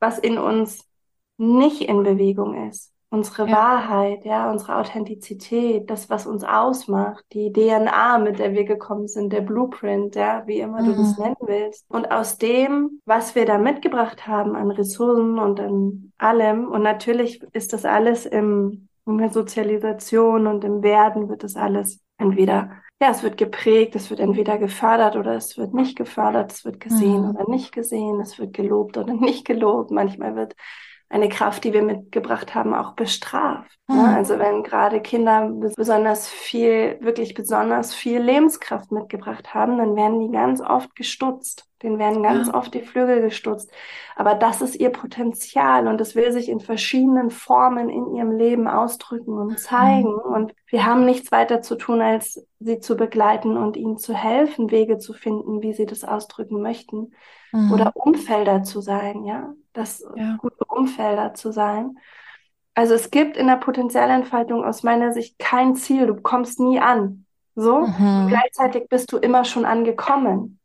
was in uns nicht in Bewegung ist unsere ja. Wahrheit, ja, unsere Authentizität, das, was uns ausmacht, die DNA, mit der wir gekommen sind, der Blueprint, ja, wie immer mhm. du das mhm. nennen willst. Und aus dem, was wir da mitgebracht haben an Ressourcen und an allem, und natürlich ist das alles im, in der Sozialisation und im Werden wird das alles entweder ja, es wird geprägt, es wird entweder gefördert oder es wird nicht gefördert, es wird gesehen mhm. oder nicht gesehen, es wird gelobt oder nicht gelobt. Manchmal wird eine Kraft, die wir mitgebracht haben, auch bestraft. Ne? Mhm. Ne? Also wenn gerade Kinder besonders viel, wirklich besonders viel Lebenskraft mitgebracht haben, dann werden die ganz oft gestutzt. Den werden ganz ja. oft die Flügel gestutzt. Aber das ist ihr Potenzial und es will sich in verschiedenen Formen in ihrem Leben ausdrücken und zeigen. Mhm. Und wir haben nichts weiter zu tun, als sie zu begleiten und ihnen zu helfen, Wege zu finden, wie sie das ausdrücken möchten. Mhm. Oder Umfelder zu sein, ja. Das ja. gute Umfelder zu sein. Also es gibt in der Potenzialentfaltung aus meiner Sicht kein Ziel. Du kommst nie an. So. Mhm. gleichzeitig bist du immer schon angekommen.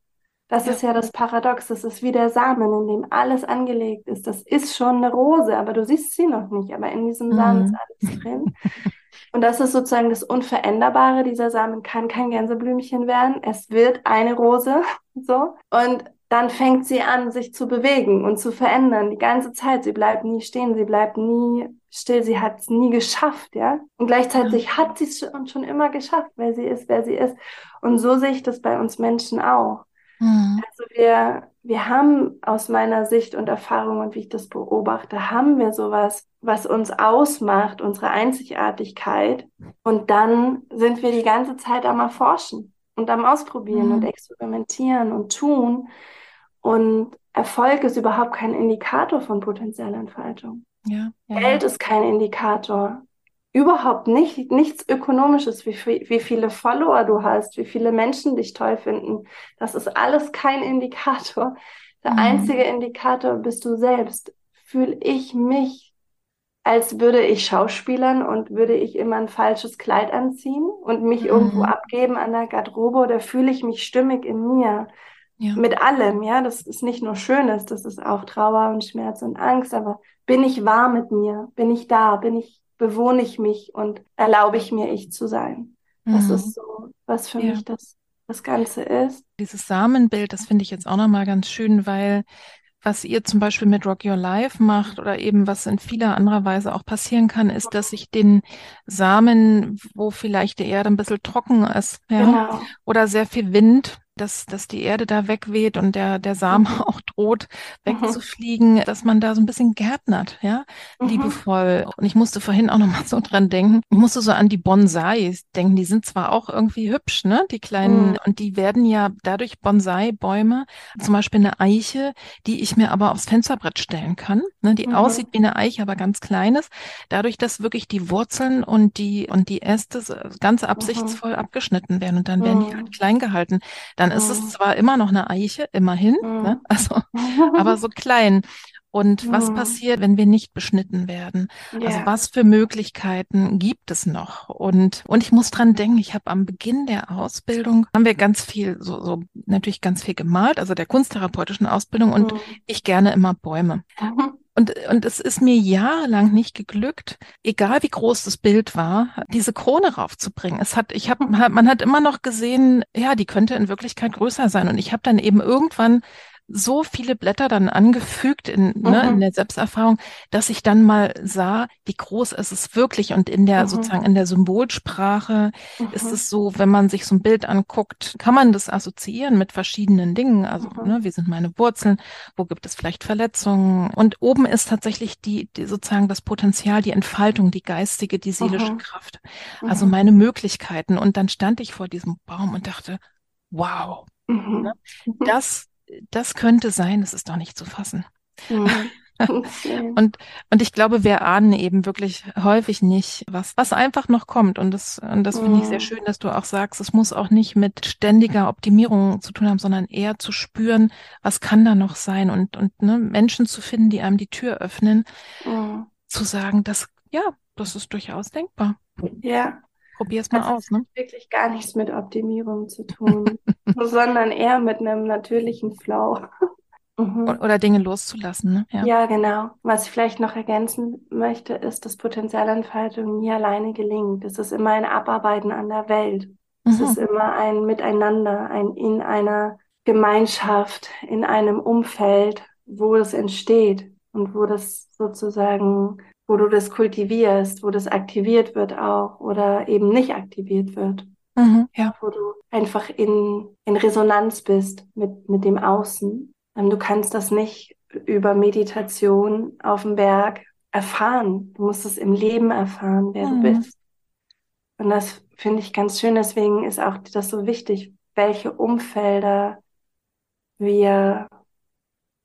Das ja. ist ja das Paradox. Das ist wie der Samen, in dem alles angelegt ist. Das ist schon eine Rose, aber du siehst sie noch nicht. Aber in diesem Samen mhm. ist alles drin. Und das ist sozusagen das Unveränderbare. Dieser Samen kann kein Gänseblümchen werden. Es wird eine Rose. So. Und dann fängt sie an, sich zu bewegen und zu verändern die ganze Zeit. Sie bleibt nie stehen, sie bleibt nie still, sie hat es nie geschafft, ja. Und gleichzeitig ja. hat sie es schon, schon immer geschafft, weil sie ist, wer sie ist. Und so sehe ich das bei uns Menschen auch. Mhm. Also wir, wir haben aus meiner Sicht und Erfahrung und wie ich das beobachte, haben wir sowas, was uns ausmacht, unsere Einzigartigkeit. Und dann sind wir die ganze Zeit am Erforschen und am Ausprobieren mhm. und experimentieren und tun. Und Erfolg ist überhaupt kein Indikator von Potenzialentfaltung. Ja, ja, Geld ist kein Indikator. Überhaupt nicht, nichts Ökonomisches, wie, wie viele Follower du hast, wie viele Menschen dich toll finden. Das ist alles kein Indikator. Der mhm. einzige Indikator bist du selbst. Fühle ich mich, als würde ich Schauspielern und würde ich immer ein falsches Kleid anziehen und mich mhm. irgendwo abgeben an der Garderobe oder fühle ich mich stimmig in mir? Ja. Mit allem, ja. Das ist nicht nur Schönes, das ist auch Trauer und Schmerz und Angst, aber bin ich wahr mit mir? Bin ich da? Bin ich, bewohne ich mich und erlaube ich mir, ich zu sein? Das mhm. ist so, was für ja. mich das, das Ganze ist. Dieses Samenbild, das finde ich jetzt auch nochmal ganz schön, weil was ihr zum Beispiel mit Rock Your Life macht oder eben was in vieler anderer Weise auch passieren kann, ist, dass ich den Samen, wo vielleicht die Erde ein bisschen trocken ist, ja, genau. oder sehr viel Wind, dass, dass die Erde da wegweht und der, der Samen mhm. auch droht mhm. wegzufliegen, mhm. dass man da so ein bisschen gärtnert, ja, mhm. liebevoll. Und ich musste vorhin auch nochmal so dran denken. Ich musste so an die Bonsais denken. Die sind zwar auch irgendwie hübsch, ne, die kleinen, mhm. und die werden ja dadurch Bonsai-Bäume, zum Beispiel eine Eiche, die ich mir aber aufs Fensterbrett stellen kann, ne, die aussieht wie eine Eiche, aber ganz kleines. Dadurch, dass wirklich die Wurzeln und die, und die Äste ganz absichtsvoll abgeschnitten werden und dann werden die halt klein gehalten. Dann dann ist es mhm. zwar immer noch eine Eiche, immerhin, mhm. ne? also, aber so klein. Und mhm. was passiert, wenn wir nicht beschnitten werden? Also ja. Also was für Möglichkeiten gibt es noch? Und, und ich muss dran denken, ich habe am Beginn der Ausbildung, haben wir ganz viel, so, so natürlich ganz viel gemalt, also der kunsttherapeutischen Ausbildung und mhm. ich gerne immer Bäume. Mhm. Und, und es ist mir jahrelang nicht geglückt, egal wie groß das Bild war, diese Krone raufzubringen. Es hat, ich habe, man hat immer noch gesehen, ja, die könnte in Wirklichkeit größer sein. Und ich habe dann eben irgendwann so viele Blätter dann angefügt in, mhm. ne, in mhm. der Selbsterfahrung, dass ich dann mal sah, wie groß ist es wirklich. Und in der mhm. sozusagen in der Symbolsprache mhm. ist es so, wenn man sich so ein Bild anguckt, kann man das assoziieren mit verschiedenen Dingen. Also, mhm. ne, wie sind meine Wurzeln? Wo gibt es vielleicht Verletzungen? Und oben ist tatsächlich die, die sozusagen das Potenzial, die Entfaltung, die geistige, die seelische mhm. Kraft. Also meine Möglichkeiten. Und dann stand ich vor diesem Baum und dachte, wow, ne, das das könnte sein, das ist doch nicht zu fassen. Mhm. und, und ich glaube, wir ahnen eben wirklich häufig nicht, was, was einfach noch kommt. Und das, und das finde ich sehr mhm. schön, dass du auch sagst, es muss auch nicht mit ständiger Optimierung zu tun haben, sondern eher zu spüren, was kann da noch sein und, und ne, Menschen zu finden, die einem die Tür öffnen, mhm. zu sagen, dass, ja, das ist durchaus denkbar. Ja, Probier es mal also aus. Ne? wirklich gar nichts mit Optimierung zu tun, sondern eher mit einem natürlichen Flow. mhm. Oder Dinge loszulassen. Ne? Ja. ja. genau. Was ich vielleicht noch ergänzen möchte, ist, dass Potenzialentfaltung nie alleine gelingt. Es ist immer ein Abarbeiten an der Welt. Mhm. Es ist immer ein Miteinander, ein in einer Gemeinschaft, in einem Umfeld, wo es entsteht und wo das sozusagen wo du das kultivierst, wo das aktiviert wird auch oder eben nicht aktiviert wird. Mhm, ja. Wo du einfach in, in Resonanz bist mit, mit dem Außen. Ähm, du kannst das nicht über Meditation auf dem Berg erfahren. Du musst es im Leben erfahren, wer mhm. du bist. Und das finde ich ganz schön. Deswegen ist auch das so wichtig, welche Umfelder wir,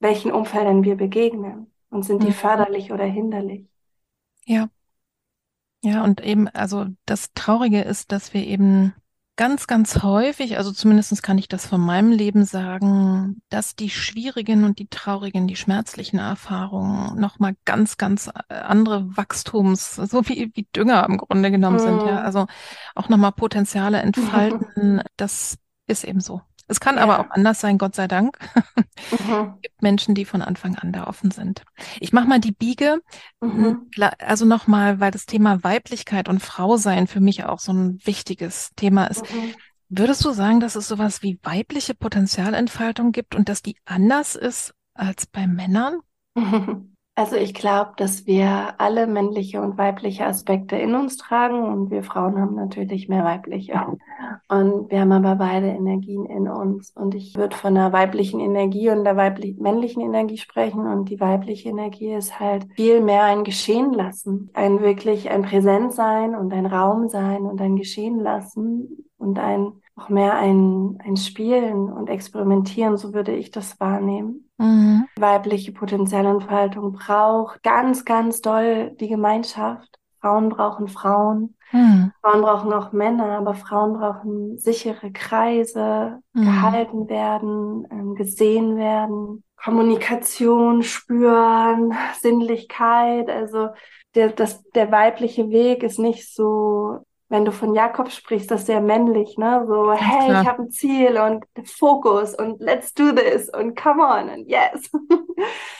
welchen Umfeldern wir begegnen. Und sind die mhm. förderlich oder hinderlich? Ja. Ja, und eben, also das Traurige ist, dass wir eben ganz, ganz häufig, also zumindest kann ich das von meinem Leben sagen, dass die schwierigen und die traurigen, die schmerzlichen Erfahrungen nochmal ganz, ganz äh, andere Wachstums, so wie, wie Dünger im Grunde genommen mm. sind, ja. Mhm. Also auch nochmal Potenziale entfalten. das ist eben so. Es kann ja. aber auch anders sein, Gott sei Dank. Mhm. Es gibt Menschen, die von Anfang an da offen sind. Ich mache mal die Biege. Mhm. Also nochmal, weil das Thema Weiblichkeit und Frausein für mich auch so ein wichtiges Thema ist. Mhm. Würdest du sagen, dass es sowas wie weibliche Potenzialentfaltung gibt und dass die anders ist als bei Männern? Also ich glaube, dass wir alle männliche und weibliche Aspekte in uns tragen und wir Frauen haben natürlich mehr weibliche. Und wir haben aber beide Energien in uns. Und ich würde von der weiblichen Energie und der weiblich männlichen Energie sprechen. Und die weibliche Energie ist halt viel mehr ein Geschehen lassen. Ein wirklich ein Präsent sein und ein Raum sein und ein Geschehen lassen und ein auch mehr ein, ein Spielen und Experimentieren, so würde ich das wahrnehmen. Mhm. Weibliche Potenzialentfaltung braucht ganz, ganz doll die Gemeinschaft. Frauen brauchen Frauen. Mhm. Frauen brauchen auch Männer, aber Frauen brauchen sichere Kreise, mhm. gehalten werden, ähm, gesehen werden, Kommunikation, Spüren, Sinnlichkeit. Also der, das, der weibliche Weg ist nicht so wenn du von Jakob sprichst, das ist sehr männlich, ne? So, hey, klar. ich habe ein Ziel und Fokus und let's do this und come on und yes.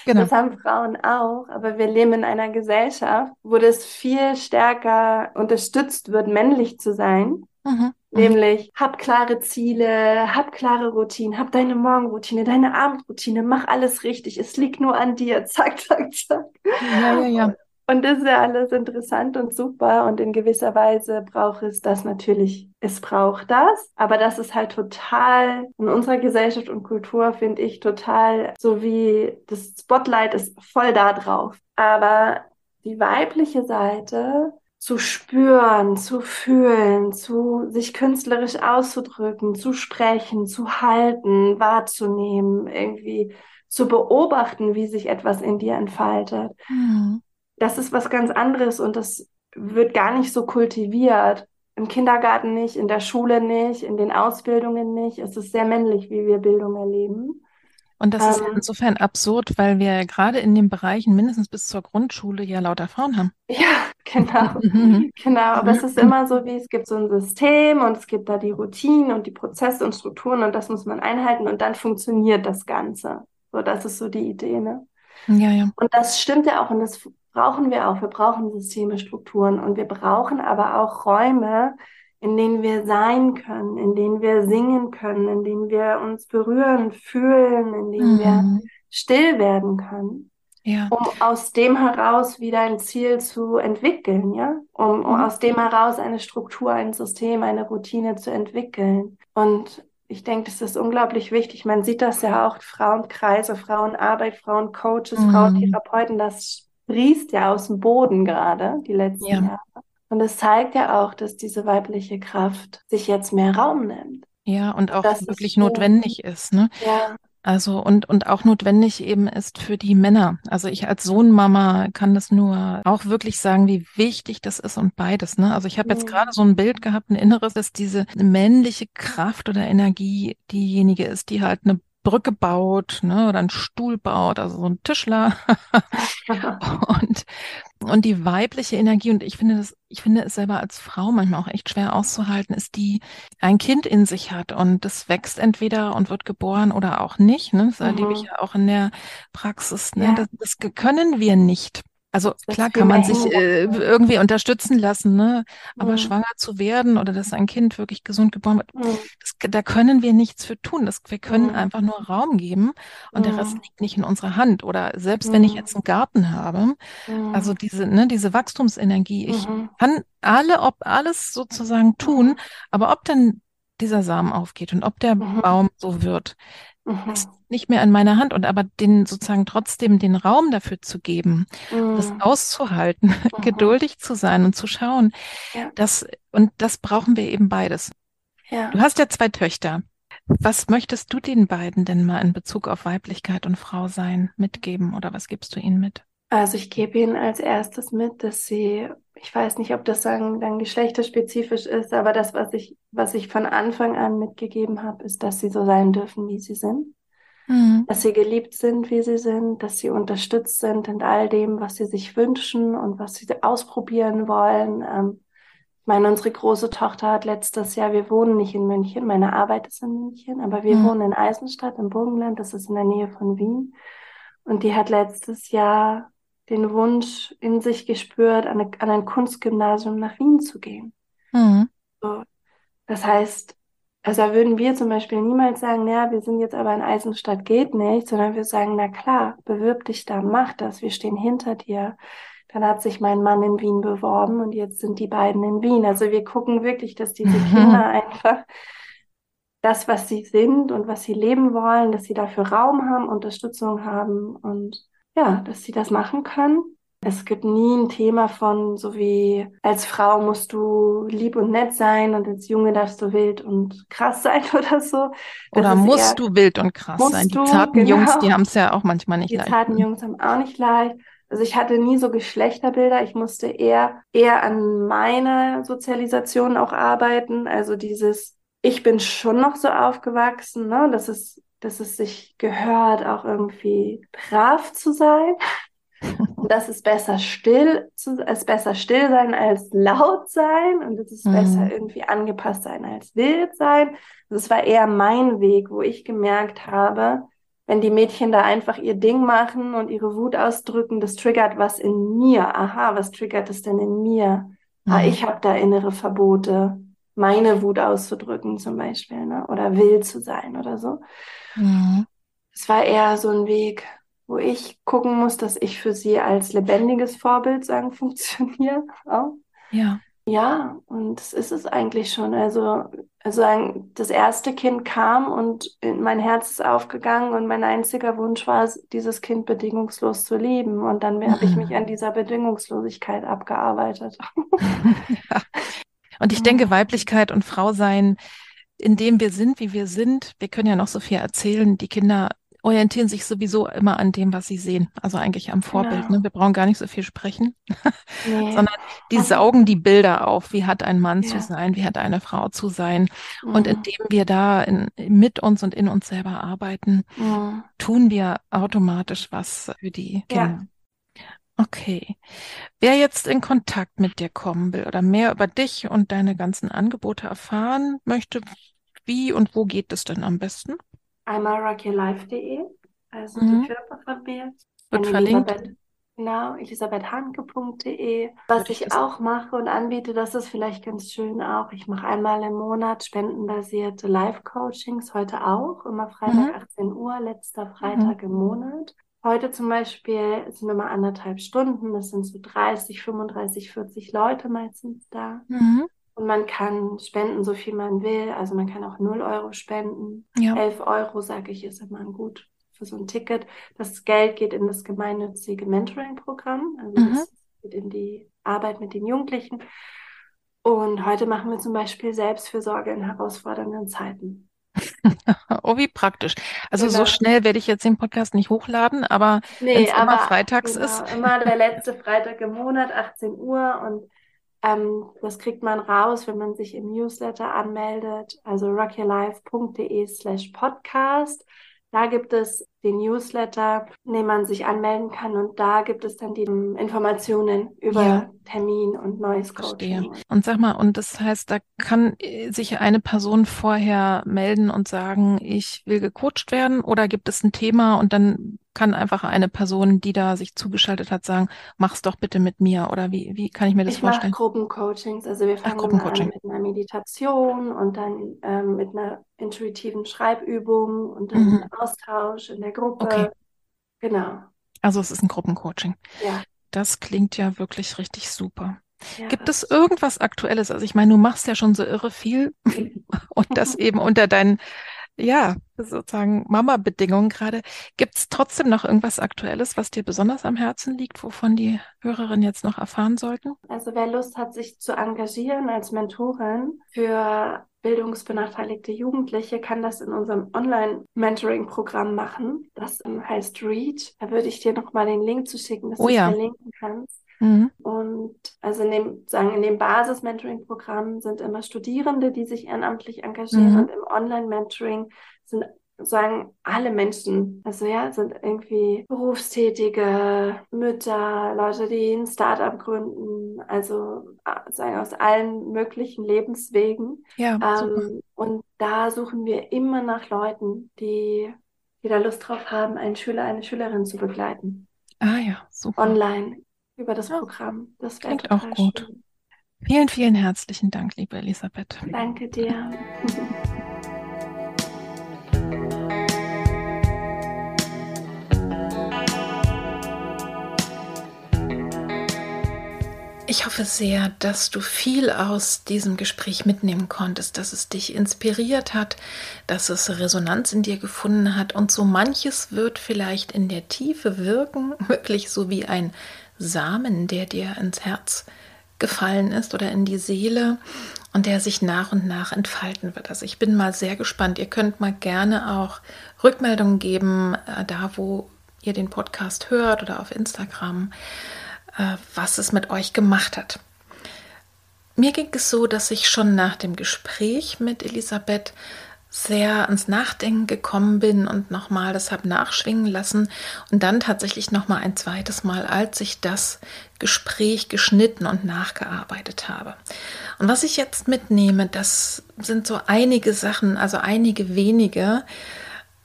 Genau. Das haben Frauen auch, aber wir leben in einer Gesellschaft, wo das viel stärker unterstützt wird, männlich zu sein. Mhm. mhm. Nämlich, hab klare Ziele, hab klare Routinen, hab deine Morgenroutine, deine Abendroutine, mach alles richtig, es liegt nur an dir, zack, zack, zack. Ja, ja, ja. Und das ist ja alles interessant und super. Und in gewisser Weise braucht es das natürlich. Es braucht das. Aber das ist halt total in unserer Gesellschaft und Kultur, finde ich, total so wie das Spotlight ist voll da drauf. Aber die weibliche Seite zu spüren, zu fühlen, zu sich künstlerisch auszudrücken, zu sprechen, zu halten, wahrzunehmen, irgendwie zu beobachten, wie sich etwas in dir entfaltet. Mhm das ist was ganz anderes und das wird gar nicht so kultiviert. Im Kindergarten nicht, in der Schule nicht, in den Ausbildungen nicht. Es ist sehr männlich, wie wir Bildung erleben. Und das ist ähm, insofern absurd, weil wir gerade in den Bereichen mindestens bis zur Grundschule ja lauter Frauen haben. Ja, genau. genau. Aber es ist immer so, wie es gibt so ein System und es gibt da die Routinen und die Prozesse und Strukturen und das muss man einhalten und dann funktioniert das Ganze. So, das ist so die Idee, ne? Ja, ja. Und das stimmt ja auch und das brauchen wir auch. Wir brauchen Systeme, Strukturen und wir brauchen aber auch Räume, in denen wir sein können, in denen wir singen können, in denen wir uns berühren, fühlen, in denen mhm. wir still werden können. Ja. Um aus dem heraus wieder ein Ziel zu entwickeln, ja, um, um mhm. aus dem heraus eine Struktur, ein System, eine Routine zu entwickeln. Und ich denke, das ist unglaublich wichtig. Man sieht das ja auch, Frauenkreise, Frauenarbeit, Frauencoaches, mhm. Frauentherapeuten, das sprießt ja aus dem Boden gerade die letzten ja. Jahre. Und es zeigt ja auch, dass diese weibliche Kraft sich jetzt mehr Raum nimmt. Ja, und auch das wirklich ist notwendig ist. Ne? Ja. Also und, und auch notwendig eben ist für die Männer. Also ich als Sohnmama kann das nur auch wirklich sagen, wie wichtig das ist und beides. Ne? Also ich habe jetzt mhm. gerade so ein Bild gehabt, ein Inneres, dass diese männliche Kraft oder Energie diejenige ist, die halt eine Brücke baut, ne, oder einen Stuhl baut, also so ein Tischler. und, und die weibliche Energie, und ich finde das, ich finde es selber als Frau manchmal auch echt schwer auszuhalten, ist die ein Kind in sich hat und das wächst entweder und wird geboren oder auch nicht. Ne? Das mhm. erlebe ich ja auch in der Praxis. Ne? Ja. Das, das können wir nicht. Also klar kann man sich äh, irgendwie unterstützen lassen, ne? Aber mhm. schwanger zu werden oder dass ein Kind wirklich gesund geboren wird, mhm. das, da können wir nichts für tun. Das, wir können mhm. einfach nur Raum geben und der Rest mhm. liegt nicht in unserer Hand. Oder selbst wenn ich jetzt mhm. einen Garten habe, also diese, ne, diese Wachstumsenergie, ich kann alle, ob alles sozusagen tun, aber ob dann dieser Samen aufgeht und ob der Baum so wird, Mhm. ist nicht mehr in meiner Hand und aber den sozusagen trotzdem den Raum dafür zu geben, mhm. das auszuhalten, mhm. geduldig zu sein und zu schauen, ja. das und das brauchen wir eben beides. Ja. Du hast ja zwei Töchter. Was möchtest du den beiden denn mal in Bezug auf Weiblichkeit und Frau sein mitgeben oder was gibst du ihnen mit? Also ich gebe ihnen als erstes mit, dass sie, ich weiß nicht, ob das sagen, dann geschlechterspezifisch ist, aber das, was ich, was ich von Anfang an mitgegeben habe, ist, dass sie so sein dürfen, wie sie sind. Mhm. Dass sie geliebt sind, wie sie sind, dass sie unterstützt sind in all dem, was sie sich wünschen und was sie ausprobieren wollen. Ähm, ich meine, unsere große Tochter hat letztes Jahr, wir wohnen nicht in München, meine Arbeit ist in München, aber wir mhm. wohnen in Eisenstadt im Burgenland, das ist in der Nähe von Wien. Und die hat letztes Jahr den Wunsch in sich gespürt, an, eine, an ein Kunstgymnasium nach Wien zu gehen. Mhm. So. Das heißt, also da würden wir zum Beispiel niemals sagen, naja, wir sind jetzt aber in Eisenstadt, geht nicht, sondern wir sagen, na klar, bewirb dich da, mach das, wir stehen hinter dir. Dann hat sich mein Mann in Wien beworben und jetzt sind die beiden in Wien. Also wir gucken wirklich, dass diese mhm. Kinder einfach das, was sie sind und was sie leben wollen, dass sie dafür Raum haben, Unterstützung haben und ja, dass sie das machen können. Es gibt nie ein Thema von, so wie als Frau musst du lieb und nett sein und als Junge darfst du wild und krass sein oder so. Das oder musst eher, du wild und krass sein. Die zarten genau. Jungs, die haben es ja auch manchmal nicht die leicht. Die zarten Jungs haben auch nicht leicht. Also ich hatte nie so Geschlechterbilder. Ich musste eher, eher an meiner Sozialisation auch arbeiten. Also dieses, ich bin schon noch so aufgewachsen, ne? Das ist dass es sich gehört, auch irgendwie brav zu sein. Und das ist besser still, zu, es besser still sein als laut sein und es ist mhm. besser irgendwie angepasst sein als wild sein. Das war eher mein Weg, wo ich gemerkt habe, wenn die Mädchen da einfach ihr Ding machen und ihre Wut ausdrücken, das triggert was in mir. Aha, was triggert es denn in mir? Ah, mhm. Ah, ich habe da innere Verbote, meine Wut auszudrücken zum Beispiel, ne? oder wild zu sein oder so. Mhm. Es war eher so ein Weg, wo ich gucken muss, dass ich für sie als lebendiges Vorbild sagen funktioniere. Auch. Ja. Ja, und das ist es eigentlich schon. Also, also das erste Kind kam und mein Herz ist aufgegangen und mein einziger Wunsch war, dieses Kind bedingungslos zu lieben. Und dann habe ich mich mhm. an dieser Bedingungslosigkeit abgearbeitet. ja. Und ich denke, Weiblichkeit und Frau sein in dem wir sind, wie wir sind. Wir können ja noch so viel erzählen. Die Kinder orientieren sich sowieso immer an dem, was sie sehen. Also eigentlich am Vorbild. Genau. Ne? Wir brauchen gar nicht so viel sprechen, nee. sondern die saugen die Bilder auf. Wie hat ein Mann ja. zu sein? Wie hat eine Frau zu sein? Mhm. Und indem wir da in, mit uns und in uns selber arbeiten, mhm. tun wir automatisch was für die Kinder. Ja. Okay. Wer jetzt in Kontakt mit dir kommen will oder mehr über dich und deine ganzen Angebote erfahren möchte, wie und wo geht es denn am besten? Einmal rockylife.de, also mhm. die Firma von mir. Wird verlinkt. Genau, elisabethhanke.de. Was ich, ich auch mache und anbiete, das ist vielleicht ganz schön auch. Ich mache einmal im Monat spendenbasierte Live-Coachings, heute auch, immer Freitag mhm. 18 Uhr, letzter Freitag mhm. im Monat. Heute zum Beispiel sind immer anderthalb Stunden, das sind so 30, 35, 40 Leute meistens da. Mhm. Und man kann spenden, so viel man will. Also man kann auch 0 Euro spenden. Ja. 11 Euro, sage ich, ist immer gut für so ein Ticket. Das Geld geht in das gemeinnützige Mentoring-Programm. Also mhm. das geht in die Arbeit mit den Jugendlichen. Und heute machen wir zum Beispiel Selbstfürsorge in herausfordernden Zeiten. oh, wie praktisch. Also genau. so schnell werde ich jetzt den Podcast nicht hochladen, aber nee, wenn es immer freitags genau, ist. Immer der letzte Freitag im Monat, 18 Uhr. Und ähm, das kriegt man raus, wenn man sich im Newsletter anmeldet, also rockylife.de slash podcast. Da gibt es den Newsletter, in dem man sich anmelden kann und da gibt es dann die Informationen über ja. Termin und neues Coaching. Verstehe. Und sag mal, und das heißt, da kann äh, sich eine Person vorher melden und sagen, ich will gecoacht werden oder gibt es ein Thema und dann kann einfach eine Person, die da sich zugeschaltet hat, sagen, mach's doch bitte mit mir oder wie, wie kann ich mir das ich vorstellen? Gruppencoachings, also wir fangen Ach, an mit einer Meditation und dann ähm, mit einer intuitiven Schreibübung und dann mhm. Austausch in der Gruppe. Okay. Genau. Also es ist ein Gruppencoaching. Ja. Das klingt ja wirklich richtig super. Ja, Gibt es irgendwas Aktuelles? Also ich meine, du machst ja schon so irre viel und das eben unter deinen, ja, sozusagen Mama-Bedingungen gerade. Gibt es trotzdem noch irgendwas Aktuelles, was dir besonders am Herzen liegt, wovon die Hörerinnen jetzt noch erfahren sollten? Also wer Lust hat, sich zu engagieren als Mentorin für bildungsbenachteiligte Jugendliche kann das in unserem Online-Mentoring-Programm machen. Das heißt REACH. Da würde ich dir nochmal den Link zu schicken, dass oh, du ja. es verlinken kannst. Mhm. Und also in dem, sagen, in dem Basis-Mentoring-Programm sind immer Studierende, die sich ehrenamtlich engagieren mhm. und im Online-Mentoring sind sagen alle Menschen, also ja, sind irgendwie berufstätige Mütter, Leute, die ein Startup gründen, also äh, sagen aus allen möglichen Lebenswegen. Ja, ähm, und da suchen wir immer nach Leuten, die, die da Lust drauf haben, einen Schüler, eine Schülerin zu begleiten. Ah ja, super. Online über das Programm. Das klingt auch gut. Schön. Vielen, vielen herzlichen Dank, liebe Elisabeth. Danke dir. Ich hoffe sehr, dass du viel aus diesem Gespräch mitnehmen konntest, dass es dich inspiriert hat, dass es Resonanz in dir gefunden hat und so manches wird vielleicht in der Tiefe wirken, wirklich so wie ein Samen, der dir ins Herz gefallen ist oder in die Seele und der sich nach und nach entfalten wird. Also ich bin mal sehr gespannt. Ihr könnt mal gerne auch Rückmeldungen geben, äh, da wo ihr den Podcast hört oder auf Instagram was es mit euch gemacht hat. Mir ging es so, dass ich schon nach dem Gespräch mit Elisabeth sehr ans Nachdenken gekommen bin und nochmal das habe nachschwingen lassen und dann tatsächlich nochmal ein zweites Mal, als ich das Gespräch geschnitten und nachgearbeitet habe. Und was ich jetzt mitnehme, das sind so einige Sachen, also einige wenige,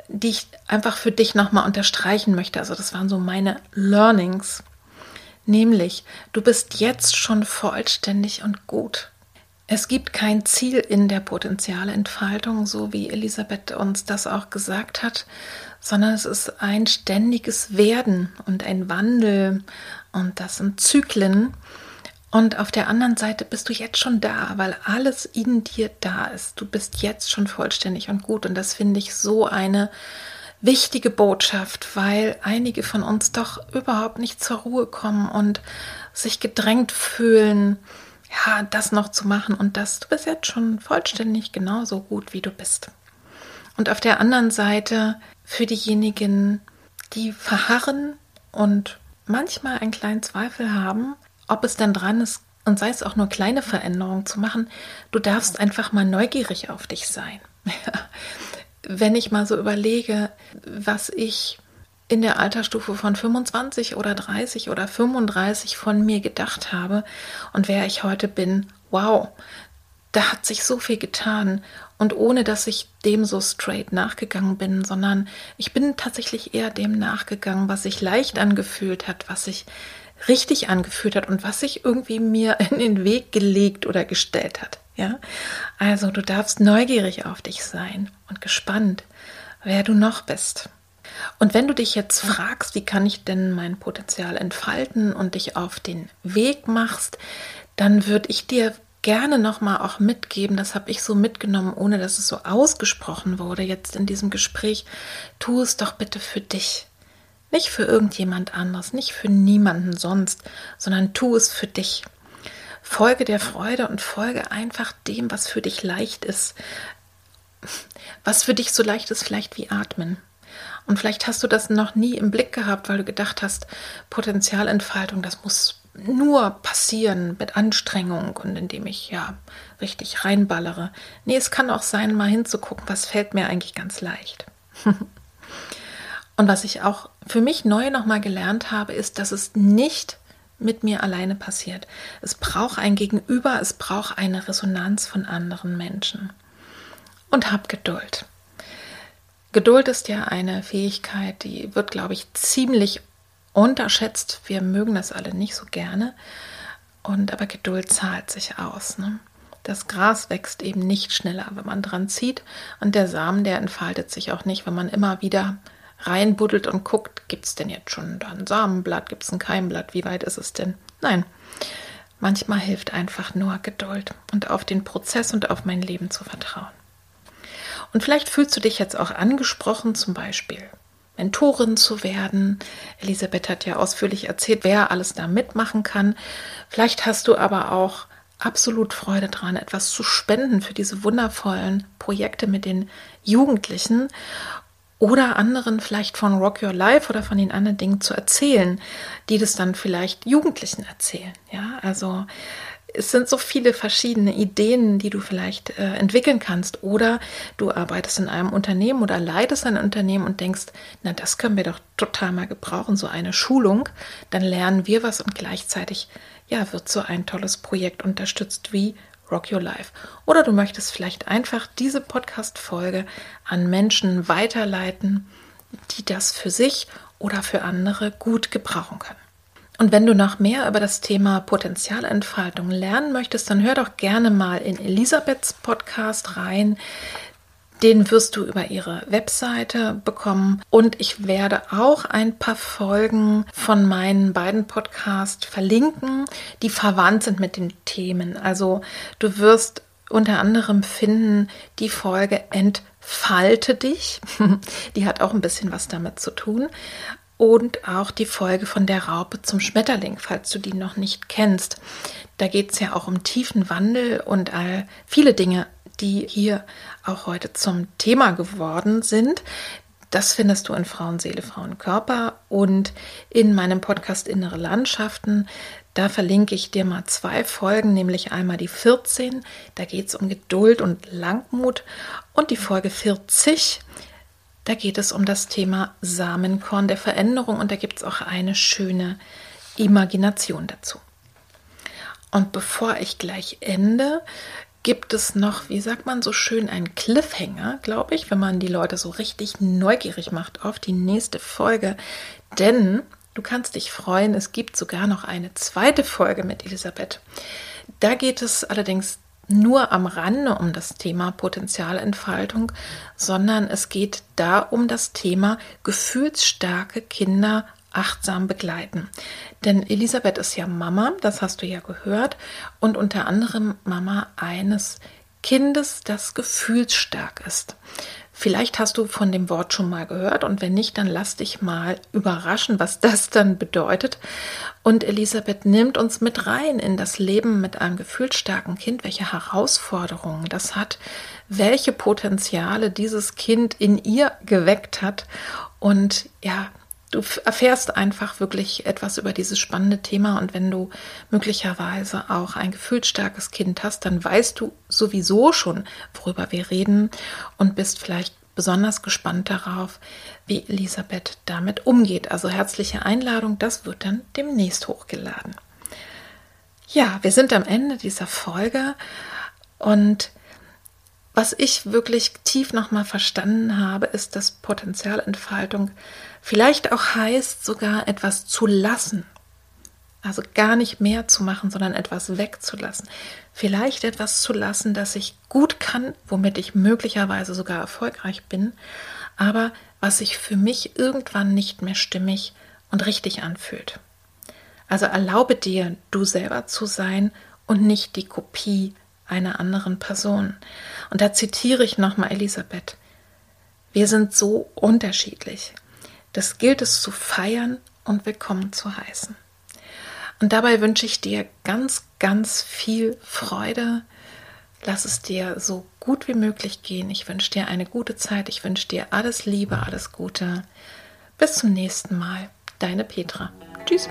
die ich einfach für dich nochmal unterstreichen möchte. Also das waren so meine Learnings nämlich du bist jetzt schon vollständig und gut. Es gibt kein Ziel in der Potenzialentfaltung, so wie Elisabeth uns das auch gesagt hat, sondern es ist ein ständiges Werden und ein Wandel und das sind Zyklen. Und auf der anderen Seite bist du jetzt schon da, weil alles in dir da ist. Du bist jetzt schon vollständig und gut. Und das finde ich so eine wichtige Botschaft, weil einige von uns doch überhaupt nicht zur Ruhe kommen und sich gedrängt fühlen, ja, das noch zu machen und das. Du bist jetzt schon vollständig genauso gut, wie du bist. Und auf der anderen Seite für diejenigen, die verharren und manchmal einen kleinen Zweifel haben, ob es denn dran ist, und sei es auch nur kleine Veränderungen zu machen, du darfst einfach mal neugierig auf dich sein. Wenn ich mal so überlege, was ich in der Altersstufe von 25 oder 30 oder 35 von mir gedacht habe und wer ich heute bin, wow, da hat sich so viel getan und ohne dass ich dem so straight nachgegangen bin, sondern ich bin tatsächlich eher dem nachgegangen, was sich leicht angefühlt hat, was sich richtig angefühlt hat und was sich irgendwie mir in den Weg gelegt oder gestellt hat. Ja, also du darfst neugierig auf dich sein und gespannt, wer du noch bist. Und wenn du dich jetzt fragst, wie kann ich denn mein Potenzial entfalten und dich auf den Weg machst, dann würde ich dir gerne nochmal auch mitgeben, das habe ich so mitgenommen, ohne dass es so ausgesprochen wurde jetzt in diesem Gespräch, tu es doch bitte für dich. Nicht für irgendjemand anderes, nicht für niemanden sonst, sondern tu es für dich. Folge der Freude und folge einfach dem, was für dich leicht ist. Was für dich so leicht ist, vielleicht wie atmen. Und vielleicht hast du das noch nie im Blick gehabt, weil du gedacht hast, Potenzialentfaltung, das muss nur passieren mit Anstrengung und indem ich ja richtig reinballere. Nee, es kann auch sein, mal hinzugucken, was fällt mir eigentlich ganz leicht. Und was ich auch für mich neu nochmal gelernt habe, ist, dass es nicht mit mir alleine passiert. Es braucht ein Gegenüber, es braucht eine Resonanz von anderen Menschen. Und hab Geduld. Geduld ist ja eine Fähigkeit, die wird, glaube ich, ziemlich unterschätzt. Wir mögen das alle nicht so gerne. Und aber Geduld zahlt sich aus. Ne? Das Gras wächst eben nicht schneller, wenn man dran zieht. Und der Samen, der entfaltet sich auch nicht, wenn man immer wieder reinbuddelt und guckt, gibt es denn jetzt schon ein Samenblatt, gibt es ein Keimblatt, wie weit ist es denn? Nein, manchmal hilft einfach nur Geduld und auf den Prozess und auf mein Leben zu vertrauen. Und vielleicht fühlst du dich jetzt auch angesprochen, zum Beispiel Mentorin zu werden. Elisabeth hat ja ausführlich erzählt, wer alles da mitmachen kann. Vielleicht hast du aber auch absolut Freude dran, etwas zu spenden für diese wundervollen Projekte mit den Jugendlichen oder anderen vielleicht von Rock Your Life oder von den anderen Dingen zu erzählen, die das dann vielleicht Jugendlichen erzählen. Ja, also es sind so viele verschiedene Ideen, die du vielleicht äh, entwickeln kannst. Oder du arbeitest in einem Unternehmen oder leitest ein Unternehmen und denkst, na, das können wir doch total mal gebrauchen, so eine Schulung. Dann lernen wir was und gleichzeitig, ja, wird so ein tolles Projekt unterstützt wie Rock Your Life. Oder du möchtest vielleicht einfach diese Podcast-Folge an Menschen weiterleiten, die das für sich oder für andere gut gebrauchen können. Und wenn du noch mehr über das Thema Potenzialentfaltung lernen möchtest, dann hör doch gerne mal in Elisabeths Podcast rein. Den wirst du über ihre Webseite bekommen. Und ich werde auch ein paar Folgen von meinen beiden Podcasts verlinken, die verwandt sind mit den Themen. Also du wirst unter anderem finden die Folge Entfalte dich. Die hat auch ein bisschen was damit zu tun. Und auch die Folge von der Raupe zum Schmetterling, falls du die noch nicht kennst. Da geht es ja auch um tiefen Wandel und all viele Dinge, die hier auch heute zum Thema geworden sind. Das findest du in Frauenseele, Frauenkörper und in meinem Podcast Innere Landschaften. Da verlinke ich dir mal zwei Folgen, nämlich einmal die 14, da geht es um Geduld und Langmut und die Folge 40, da geht es um das Thema Samenkorn der Veränderung und da gibt es auch eine schöne Imagination dazu. Und bevor ich gleich ende, gibt es noch, wie sagt man so schön, einen Cliffhanger, glaube ich, wenn man die Leute so richtig neugierig macht auf die nächste Folge. Denn du kannst dich freuen, es gibt sogar noch eine zweite Folge mit Elisabeth. Da geht es allerdings nur am Rande um das Thema Potenzialentfaltung, sondern es geht da um das Thema gefühlsstarke Kinder achtsam begleiten. Denn Elisabeth ist ja Mama, das hast du ja gehört, und unter anderem Mama eines Kindes, das gefühlsstark ist. Vielleicht hast du von dem Wort schon mal gehört und wenn nicht, dann lass dich mal überraschen, was das dann bedeutet. Und Elisabeth nimmt uns mit rein in das Leben mit einem gefühlsstarken Kind, welche Herausforderungen das hat, welche Potenziale dieses Kind in ihr geweckt hat und ja, du erfährst einfach wirklich etwas über dieses spannende Thema und wenn du möglicherweise auch ein gefühlsstarkes Kind hast, dann weißt du sowieso schon, worüber wir reden und bist vielleicht besonders gespannt darauf, wie Elisabeth damit umgeht. Also herzliche Einladung, das wird dann demnächst hochgeladen. Ja, wir sind am Ende dieser Folge und was ich wirklich tief nochmal verstanden habe, ist, dass Potenzialentfaltung vielleicht auch heißt, sogar etwas zu lassen. Also gar nicht mehr zu machen, sondern etwas wegzulassen. Vielleicht etwas zu lassen, das ich gut kann, womit ich möglicherweise sogar erfolgreich bin, aber was sich für mich irgendwann nicht mehr stimmig und richtig anfühlt. Also erlaube dir, du selber zu sein und nicht die Kopie einer anderen Person. Und da zitiere ich nochmal Elisabeth. Wir sind so unterschiedlich. Das gilt es zu feiern und willkommen zu heißen. Und dabei wünsche ich dir ganz, ganz viel Freude. Lass es dir so gut wie möglich gehen. Ich wünsche dir eine gute Zeit. Ich wünsche dir alles Liebe, alles Gute. Bis zum nächsten Mal. Deine Petra. Tschüss.